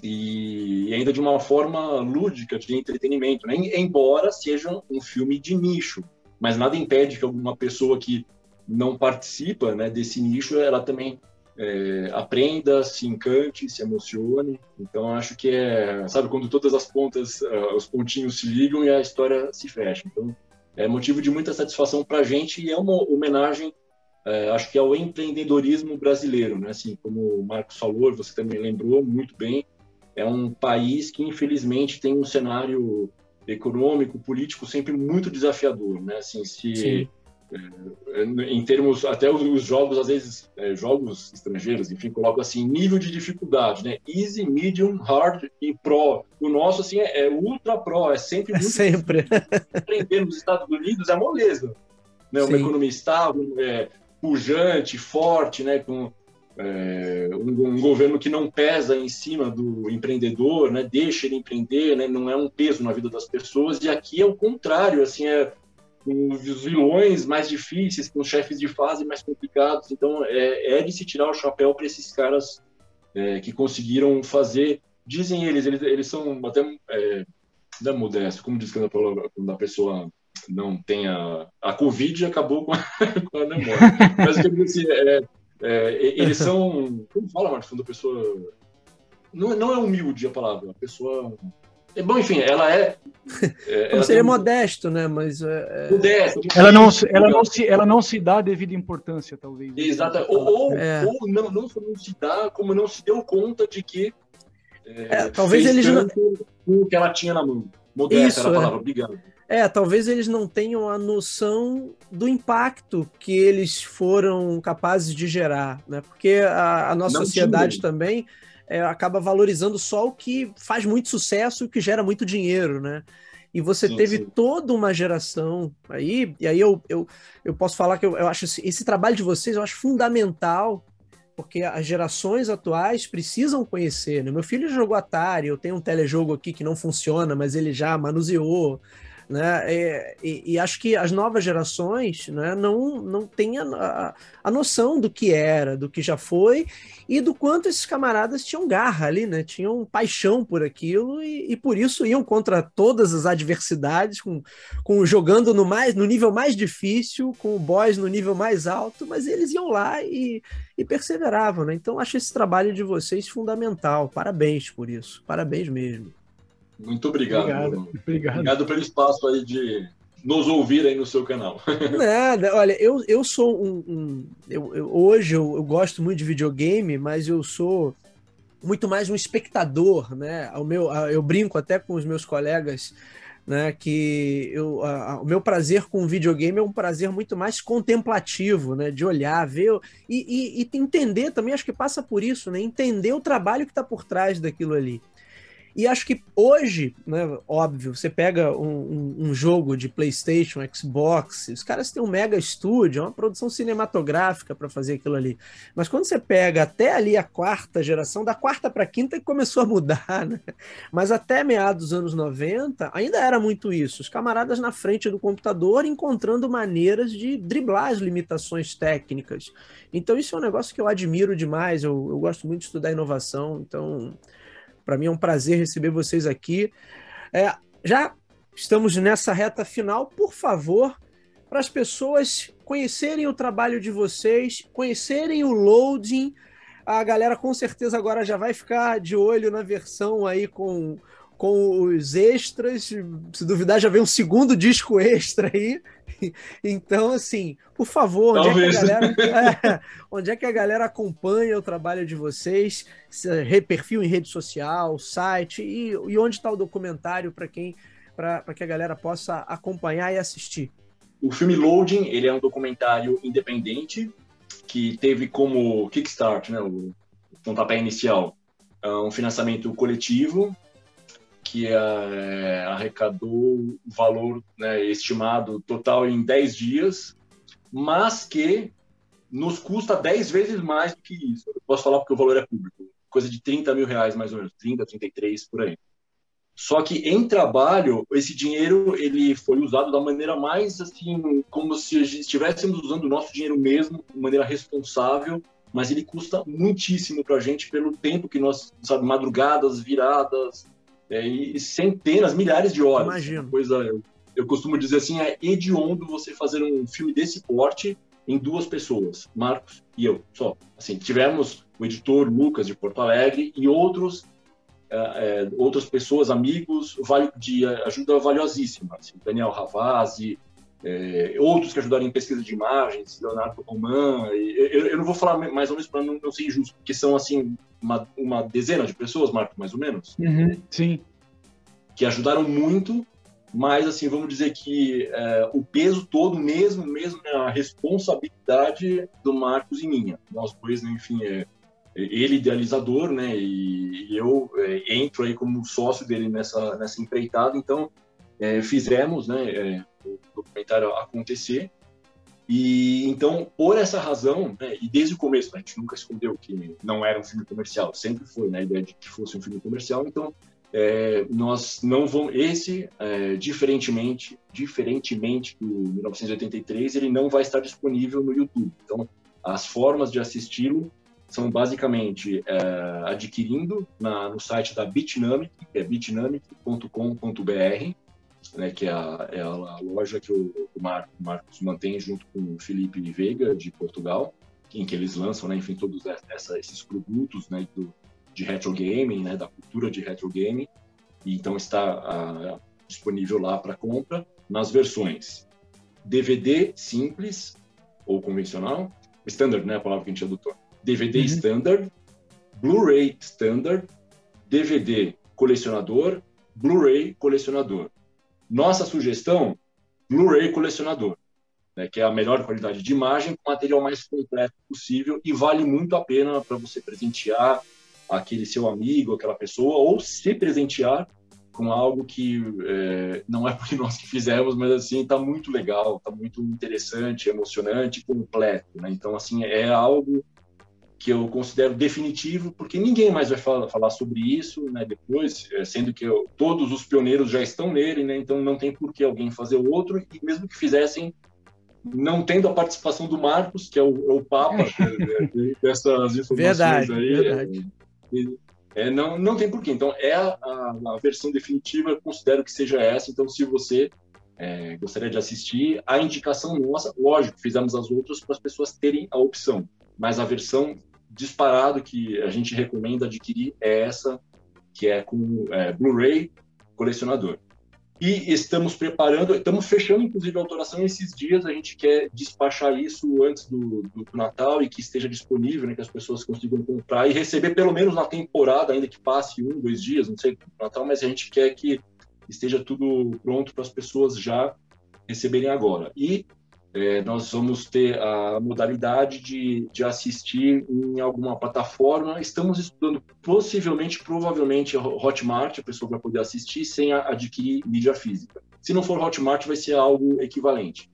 E ainda de uma forma lúdica, de entretenimento, né? embora seja um filme de nicho, mas nada impede que alguma pessoa que não participa né, desse nicho, ela também é, aprenda, se encante, se emocione. Então acho que é, sabe, quando todas as pontas, uh, os pontinhos se ligam e a história se fecha. Então é motivo de muita satisfação para a gente e é uma homenagem é, acho que é o empreendedorismo brasileiro, né? Assim, como o Marcos falou, você também lembrou muito bem, é um país que infelizmente tem um cenário econômico, político sempre muito desafiador, né? Assim, se é, em termos até os, jogos às vezes é, jogos estrangeiros, enfim, colocam assim nível de dificuldade, né? Easy, medium, hard e pro. O nosso assim é, é ultra pro, é sempre muito é sempre. Aprender nos Estados Unidos é moleza, né? Uma economia estável, é, pujante, forte, né, com é, um, um, governo que não pesa em cima do empreendedor, né, deixa ele empreender, né, não é um peso na vida das pessoas. E aqui é o contrário, assim, é os vilões mais difíceis, com os chefes de fase mais complicados. Então, é, é de se tirar o chapéu para esses caras é, que conseguiram fazer. Dizem eles, eles, eles são até é, da modesto, como diz quando a pessoa não tenha. A Covid acabou com a, com a memória. Mas assim, é, é, eles são. Como fala, Marcos, quando a pessoa. Não, não é humilde a palavra, a pessoa. É, bom, enfim, ela é. é ela seria modesto, né? Mas. É, é... Modesto. Ela não, ela, não se, ela não se dá a devida importância, talvez. Exato. Ou, ou, é. ou não, não, não se dá, como não se deu conta de que. É, talvez eles não. O que ela tinha na mão. Modesta Isso, era a palavra, obrigado. É, talvez eles não tenham a noção do impacto que eles foram capazes de gerar, né? Porque a, a nossa não sociedade tinha. também é, acaba valorizando só o que faz muito sucesso e o que gera muito dinheiro, né? E você sim, teve sim. toda uma geração aí, e aí eu, eu, eu posso falar que eu, eu acho esse, esse trabalho de vocês eu acho fundamental porque as gerações atuais precisam conhecer. Né? Meu filho jogou Atari, eu tenho um telejogo aqui que não funciona, mas ele já manuseou né? E, e, e, acho que as novas gerações né, não, não têm a, a, noção do que era, do que já foi e do quanto esses camaradas tinham garra ali, né? Tinham paixão por aquilo e, e por isso iam contra todas as adversidades, com, com jogando no mais no nível mais difícil, com o boss no nível mais alto, mas eles iam lá e, e perseveravam, né? Então acho esse trabalho de vocês fundamental. Parabéns por isso. Parabéns mesmo. Muito obrigado. Obrigado, obrigado. obrigado pelo espaço aí de nos ouvir aí no seu canal. Nada, olha, eu, eu sou um. um eu, eu, hoje eu, eu, gosto muito de videogame, mas eu sou muito mais um espectador, né? O meu, eu brinco até com os meus colegas. Né, que eu, a, a, o meu prazer com o videogame é um prazer muito mais contemplativo, né, de olhar, ver e, e, e entender também, acho que passa por isso, né, entender o trabalho que está por trás daquilo ali. E acho que hoje, né, óbvio, você pega um, um, jogo de PlayStation, Xbox, os caras têm um mega estúdio, uma produção cinematográfica para fazer aquilo ali. Mas quando você pega até ali a quarta geração, da quarta para quinta que começou a mudar, né? Mas até meados dos anos 90, ainda era muito isso. Os camaradas na frente do computador encontrando maneiras de driblar as limitações técnicas. Então, isso é um negócio que eu admiro demais. Eu, eu gosto muito de estudar inovação. Então, para mim é um prazer receber vocês aqui. É, já estamos nessa reta final, por favor, para as pessoas conhecerem o trabalho de vocês, conhecerem o loading. A galera com certeza agora já vai ficar de olho na versão aí com com os extras. Se duvidar, já vem um segundo disco extra aí. Então, assim, por favor, onde é, que a galera, é, onde é que a galera acompanha o trabalho de vocês? Perfil em rede social, site e, e onde está o documentário para quem para que a galera possa acompanhar e assistir? O filme Loading ele é um documentário independente que teve como kickstart, né, o pontapé inicial, um financiamento coletivo que é, arrecadou o valor né, estimado total em 10 dias, mas que nos custa 10 vezes mais do que isso. Eu posso falar porque o valor é público, coisa de 30 mil reais mais ou menos, 30, 33 por aí. Só que em trabalho, esse dinheiro ele foi usado da maneira mais assim, como se estivéssemos usando o nosso dinheiro mesmo, de maneira responsável, mas ele custa muitíssimo para a gente pelo tempo que nós, sabe, madrugadas, viradas, é, e centenas, milhares de horas. Imagino. Coisa, eu, eu costumo dizer assim, é hediondo você fazer um filme desse porte em duas pessoas, Marcos e eu, só. Assim, tivemos o editor Lucas de Porto Alegre e outros é, é, outras pessoas, amigos, vale, de ajuda valiosíssima, assim, Daniel Ravazzi, é, outros que ajudaram em pesquisa de imagens, Leonardo Roman, eu, eu, não vou falar mais ou menos para não, não, ser injusto, porque são assim uma, uma dezena de pessoas, Marco, mais ou menos. Uhum, sim. Que ajudaram muito, mas assim vamos dizer que é, o peso todo mesmo, mesmo é a responsabilidade do Marcos e minha. Nós dois, né, enfim, é, ele idealizador, né, e, e eu é, entro aí como sócio dele nessa nessa empreitada, então é, fizemos, né, é, o documentário acontecer. E então, por essa razão, né, e desde o começo, a gente nunca escondeu que não era um filme comercial, sempre foi né, a ideia de que fosse um filme comercial. Então, é, nós não vamos. Esse, é, diferentemente, diferentemente do 1983, ele não vai estar disponível no YouTube. Então, as formas de assisti-lo são basicamente é, adquirindo na, no site da Bitnamic, que é bitnamic.com.br né, que é a, é a loja que o, o Marcos mantém junto com o Felipe Veiga, de Portugal, em que eles lançam, né, enfim, todos essa, esses produtos né, do, de retro gaming, né, da cultura de retro gaming. E então está a, disponível lá para compra nas versões DVD simples ou convencional, standard, né, a palavra que a gente adotou. DVD uhum. standard, Blu-ray standard, DVD colecionador, Blu-ray colecionador. Nossa sugestão, Blu-ray colecionador, né, que é a melhor qualidade de imagem, com o material mais completo possível e vale muito a pena para você presentear aquele seu amigo, aquela pessoa, ou se presentear com algo que é, não é porque nós que fizemos, mas assim está muito legal, está muito interessante, emocionante, completo. Né? Então assim é algo que eu considero definitivo, porque ninguém mais vai falar, falar sobre isso né, depois, eh, sendo que eu, todos os pioneiros já estão nele, né, então não tem por que alguém fazer o outro, e mesmo que fizessem, não tendo a participação do Marcos, que é o, é o Papa né, dessas informações verdade, aí, verdade. É, é, não, não tem porquê. Então, é a, a, a, versão definitiva, eu considero que seja essa. Então, se você é, gostaria de assistir, a indicação nossa, lógico, fizemos as outras para as pessoas terem a opção mas a versão disparado que a gente recomenda adquirir é essa, que é com é, Blu-ray colecionador. E estamos preparando, estamos fechando inclusive a autoração esses dias, a gente quer despachar isso antes do, do, do Natal e que esteja disponível, né, que as pessoas consigam comprar e receber pelo menos na temporada, ainda que passe um, dois dias, não sei, do Natal, mas a gente quer que esteja tudo pronto para as pessoas já receberem agora. E é, nós vamos ter a modalidade de, de assistir em alguma plataforma. Estamos estudando possivelmente, provavelmente, Hotmart, a pessoa vai poder assistir sem adquirir mídia física. Se não for Hotmart, vai ser algo equivalente.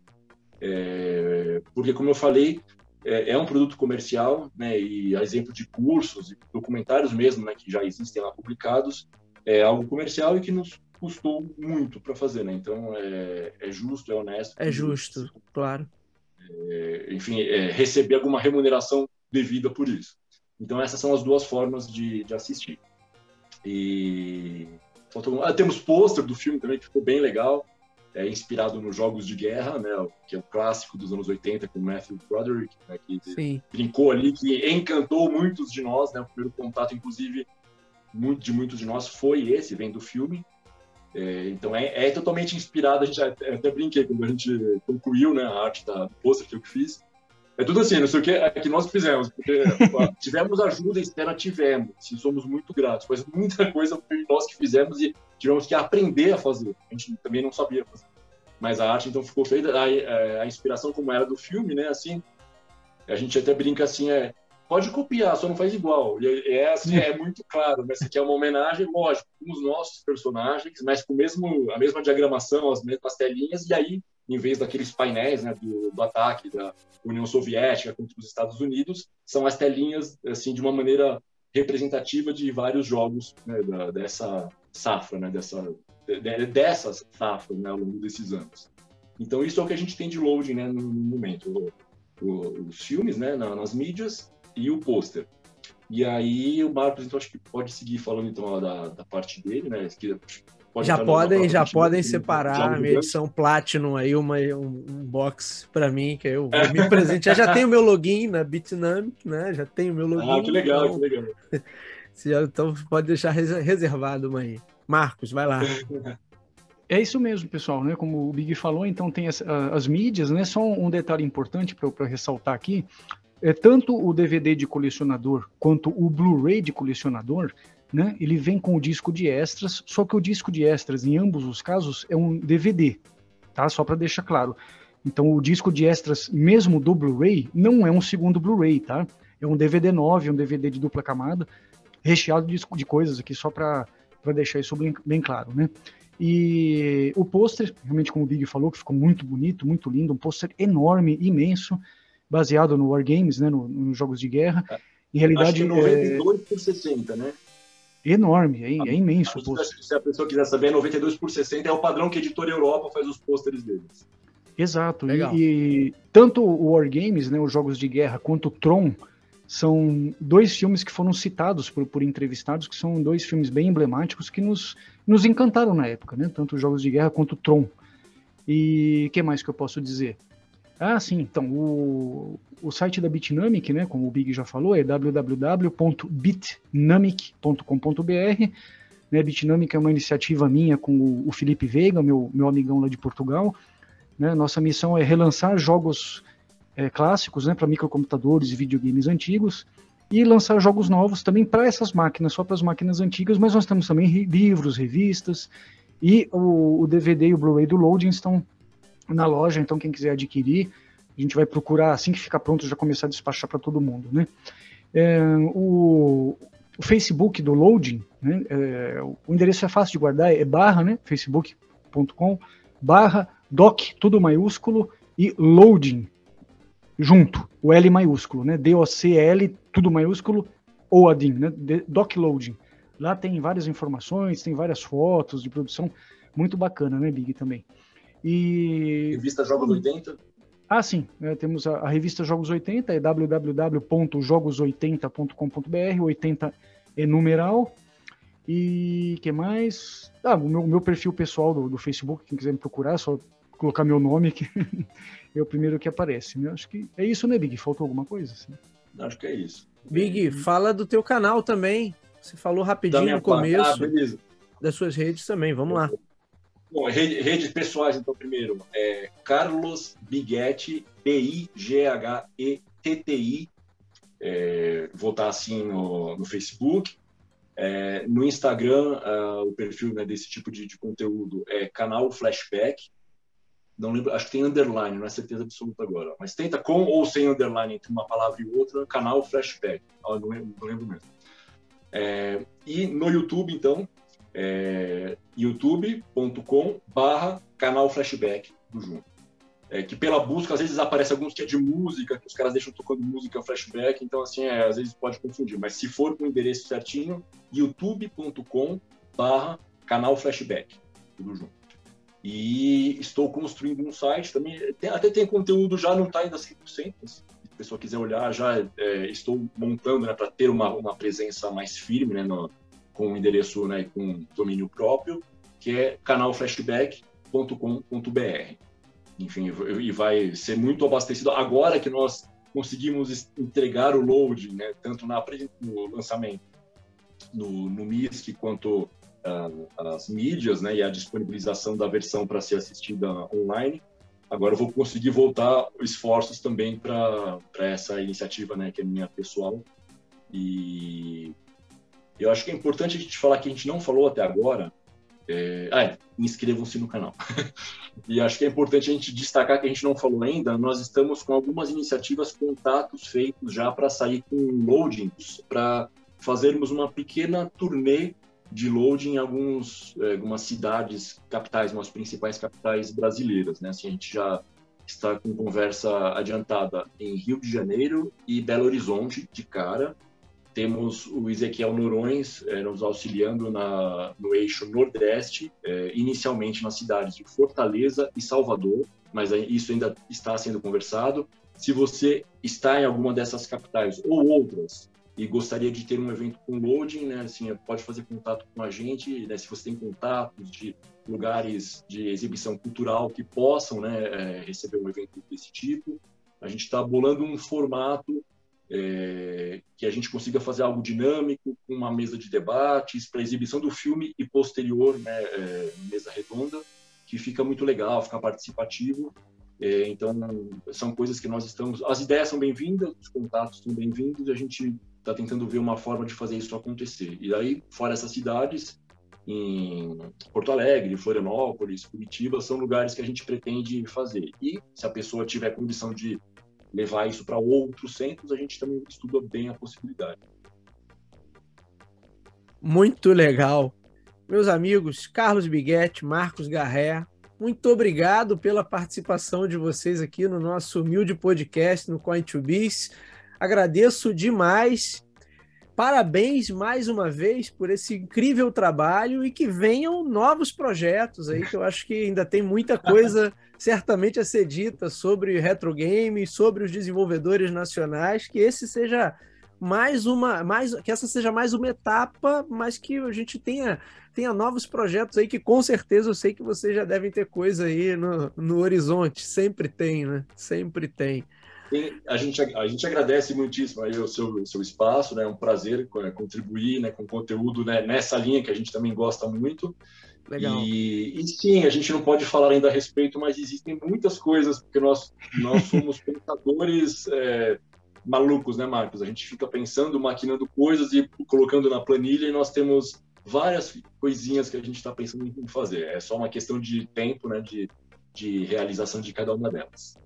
É, porque, como eu falei, é, é, um produto comercial, né, e a exemplo de cursos e documentários mesmo, né, que já existem lá publicados, é algo comercial e que nos custou muito para fazer, né? Então é, é, justo, é honesto. É justo, claro. É, enfim, é, receber alguma remuneração devida por isso. Então essas são as duas formas de, de assistir. E ah, temos pôster do filme também que ficou bem legal, é inspirado nos jogos de guerra, né? Que é o clássico dos anos 80 com Matthew Broderick, né, que Sim. brincou ali, que encantou muitos de nós, né? O primeiro contato, inclusive, muito, de muitos de nós foi esse, vem do filme. É, então é, é, totalmente inspirado, a gente até, até, brinquei quando a gente concluiu né, a arte da pôster que eu fiz. É tudo assim, não sei o que, é que nós fizemos, porque tivemos ajuda externa, tivemos, sim, somos muito gratos, mas muita coisa foi nós que fizemos e tivemos que aprender a fazer, a gente também não sabia fazer. Mas a arte então ficou feita, a, a, a inspiração como era do filme, né, assim, a gente até brinca assim, é, pode copiar, só não faz igual. É, é assim, é muito claro, mas aqui é uma homenagem, lógico, com os nossos personagens, mas com mesmo, a mesma diagramação, as mesmas telinhas, e aí, em vez daqueles painéis né, do, do ataque da União Soviética contra os Estados Unidos, são as telinhas, assim, de uma maneira representativa de vários jogos né, da, dessa safra, né, dessa, de, dessas safras né, ao longo desses anos. Então, isso é o que a gente tem de loading né, no, no momento. O, o, os filmes né, nas mídias e o pôster. E aí o Marcos, então, acho que pode seguir falando então da, da parte dele, né? Que pode já podem, já podem separar a minha edição Platinum aí, uma, um, um box para mim, que eu vou me presentear. já tenho meu login na Bitnamic, né? Já tenho meu login. Ah, que legal, então... que legal. então pode deixar reservado uma aí. Marcos, vai lá. É isso mesmo, pessoal, né? Como o Big falou, então tem as, as mídias, né? Só um detalhe importante para ressaltar aqui: é, tanto o DVD de colecionador quanto o Blu-ray de colecionador, né, ele vem com o disco de extras, só que o disco de extras, em ambos os casos, é um DVD, tá? Só para deixar claro. Então, o disco de extras, mesmo do Blu-ray, não é um segundo Blu-ray, tá? É um DVD 9, um DVD de dupla camada, recheado de, de coisas aqui, só para deixar isso bem, bem claro, né? E o pôster, realmente, como o Big falou, que ficou muito bonito, muito lindo, um pôster enorme, imenso, baseado no Wargames, né, nos no jogos de guerra. Em realidade, Acho que 92 é... por 60, né? Enorme, é, é imenso. Se a pessoa quiser saber, 92 por 60 é o padrão que a editora Europa faz os pôsteres deles. Exato. Legal. E, e tanto o Wargames, né, os jogos de guerra, quanto o Tron são dois filmes que foram citados por, por entrevistados, que são dois filmes bem emblemáticos que nos, nos encantaram na época, né? Tanto os jogos de guerra quanto o Tron. E o que mais que eu posso dizer? Ah, sim. Então, o, o site da Bitnamic, né, como o Big já falou, é www.bitnamic.com.br. Né, Bitnamic é uma iniciativa minha com o, o Felipe Veiga, meu, meu amigão lá de Portugal. Né, nossa missão é relançar jogos é, clássicos né, para microcomputadores e videogames antigos e lançar jogos novos também para essas máquinas, só para as máquinas antigas, mas nós temos também livros, revistas e o, o DVD e o Blu-ray do Loading estão na loja, então quem quiser adquirir, a gente vai procurar, assim que ficar pronto, já começar a despachar para todo mundo, né? É, o, o, Facebook do Loading, né, é, o endereço é fácil de guardar, é barra, né, facebook.com, barra doc, tudo maiúsculo, e loading, junto, o L maiúsculo, né, D-O-C-L, tudo maiúsculo, OADIN, né, doc loading. Lá tem várias informações, tem várias fotos de produção, muito bacana, né, Big, também. E... Revista Jogos 80? Ah, sim. É, temos a, a, revista Jogos 80, é www.jogos80.com.br, 80 é numeral. E que mais? Ah, o meu, meu perfil pessoal do, do, Facebook, quem quiser me procurar, é só colocar meu nome que é o primeiro que aparece. Né? Acho que é isso, né, Big? Faltou alguma coisa? Assim? Acho que é isso. Big, fala do teu canal também. Você falou rapidinho no começo. Ah, das suas redes também, vamos lá. Bom, rede, redes pessoais, então, primeiro. É Carlos Biguetti, B-I-G-H-E-T-T-I. É, vou estar assim no, no Facebook. É, no Instagram, uh, o perfil né, desse tipo de, de, conteúdo é canal Flashback. não lembro, acho que tem underline, não é certeza absoluta agora, mas tenta com ou sem underline entre uma palavra e outra, canal Flashback, ah, não lembro, não lembro mesmo. É, e no YouTube, então, é, youtube.com barra canal Flashback do Junto. É, que pela busca, às vezes aparece alguns que é de música, que os caras deixam tocando música flashback, então assim, é, às vezes pode confundir, mas se for com o endereço certinho, youtube.com barra canal flashback, tudo junto. E estou construindo um site também. Tem, até tem conteúdo já, não está ainda 100%. Se a pessoa quiser olhar, já é, estou montando né, para ter uma, uma presença mais firme né, no, com endereço né, com domínio próprio, que é canalflashback.com.br. Enfim, e vai ser muito abastecido agora que nós conseguimos entregar o load, né, tanto na, no lançamento no, no MISC quanto as mídias né, e a disponibilização da versão para ser assistida online. Agora eu vou conseguir voltar esforços também para essa iniciativa, né, que é minha pessoal. E eu acho que é importante a gente falar que a gente não falou até agora. É... Ah, é, inscrevam-se no canal. e acho que é importante a gente destacar que a gente não falou ainda. Nós estamos com algumas iniciativas, contatos feitos já para sair com loadings, para fazermos uma pequena turnê de load em alguns, é, algumas cidades capitais, umas principais capitais brasileiras. Né? Assim, a gente já está com conversa adiantada em Rio de Janeiro e Belo Horizonte de cara. Temos o Ezequiel Norões é, nos auxiliando na, no eixo Nordeste, é, inicialmente nas cidades de Fortaleza e Salvador, mas isso ainda está sendo conversado. Se você está em alguma dessas capitais ou outras e gostaria de ter um evento com loading, né, assim, pode fazer contato com a gente, né, se você tem contatos de lugares de exibição cultural que possam né, é, receber um evento desse tipo. A gente está bolando um formato é, que a gente consiga fazer algo dinâmico, com uma mesa de debates, para exibição do filme e posterior, né, é, mesa redonda, que fica muito legal, fica participativo. É, então, são coisas que nós estamos. As ideias são bem-vindas, os contatos são bem-vindos, e a gente está tentando ver uma forma de fazer isso acontecer. E aí, fora essas cidades, em Porto Alegre, Florianópolis, Curitiba, são lugares que a gente pretende fazer. E se a pessoa tiver condição de levar isso para outros centros, a gente também estuda bem a possibilidade. Muito legal. Meus amigos, Carlos Biguete, Marcos Garré, muito obrigado pela participação de vocês aqui no nosso humilde podcast no Coin2Biz. Agradeço demais. Parabéns mais uma vez por esse incrível trabalho e que venham novos projetos aí, que eu acho que ainda tem muita coisa certamente a ser dita sobre retro games, sobre os desenvolvedores nacionais, que esse seja mais uma, mais que essa seja mais uma etapa, mas que a gente tenha tenha novos projetos aí que com certeza eu sei que vocês já devem ter coisa aí no, no horizonte, sempre tem, né? Sempre tem a, gente, a gente agradece muitíssimo aí o seu, seu espaço, né? É um prazer é, contribuir né, com conteúdo né, nessa linha que a gente também gosta muito. Legal. E, e, sim, a gente não pode falar ainda a respeito, mas existem muitas coisas, porque nós, nós somos pensadores é, malucos, né, Marcos? A gente fica pensando, maquinando coisas e colocando na planilha, e nós temos várias coisinhas que a gente está pensando em fazer. É só uma questão de tempo, né, de, de realização de cada uma delas.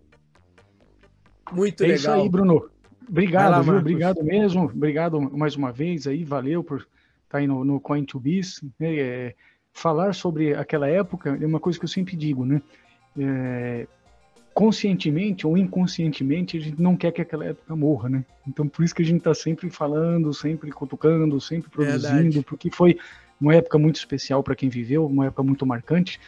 Muito é legal. Isso aí, Bruno. Obrigado, lá, viu? Obrigado mesmo. Obrigado mais uma vez aí. Valeu por estar tá aí no, no Coin2Biz. Né? É, falar sobre aquela época é uma coisa que eu sempre digo, né? É, conscientemente ou inconscientemente, a gente não quer que aquela época morra, né? Então, por isso que a gente está sempre falando, sempre cutucando, sempre produzindo, Verdade. porque foi uma época muito especial para quem viveu, uma época muito marcante,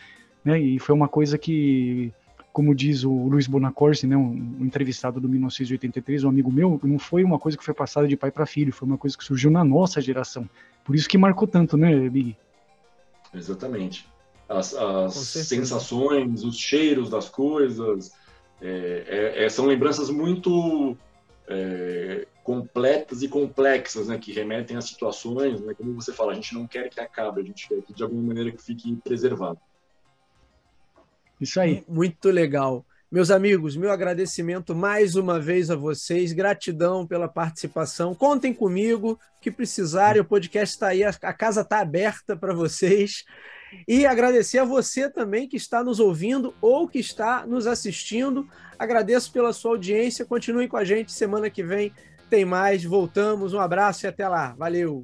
né? E foi uma coisa que como diz o Luiz Bonacorsi, né, um, um, entrevistado do 1983, um amigo meu, não foi uma coisa que foi passada de pai para filho, foi uma coisa que surgiu na nossa geração. Por isso que marcou tanto, né, Big? Exatamente. As, as sensações, os cheiros das coisas, é, é, é, são lembranças muito é, completas e complexas, né, que remetem a situações, né, como você fala, a gente não quer que acabe, a gente quer que de alguma maneira que fique preservado. Isso aí. Muito legal. Meus amigos, meu agradecimento mais uma vez a vocês, gratidão pela participação. Contem comigo, que precisarem, o podcast está aí, a casa está aberta para vocês. E agradecer a você também que está nos ouvindo ou que está nos assistindo. Agradeço pela sua audiência, continuem com a gente. Semana que vem tem mais, voltamos. Um abraço e até lá. Valeu!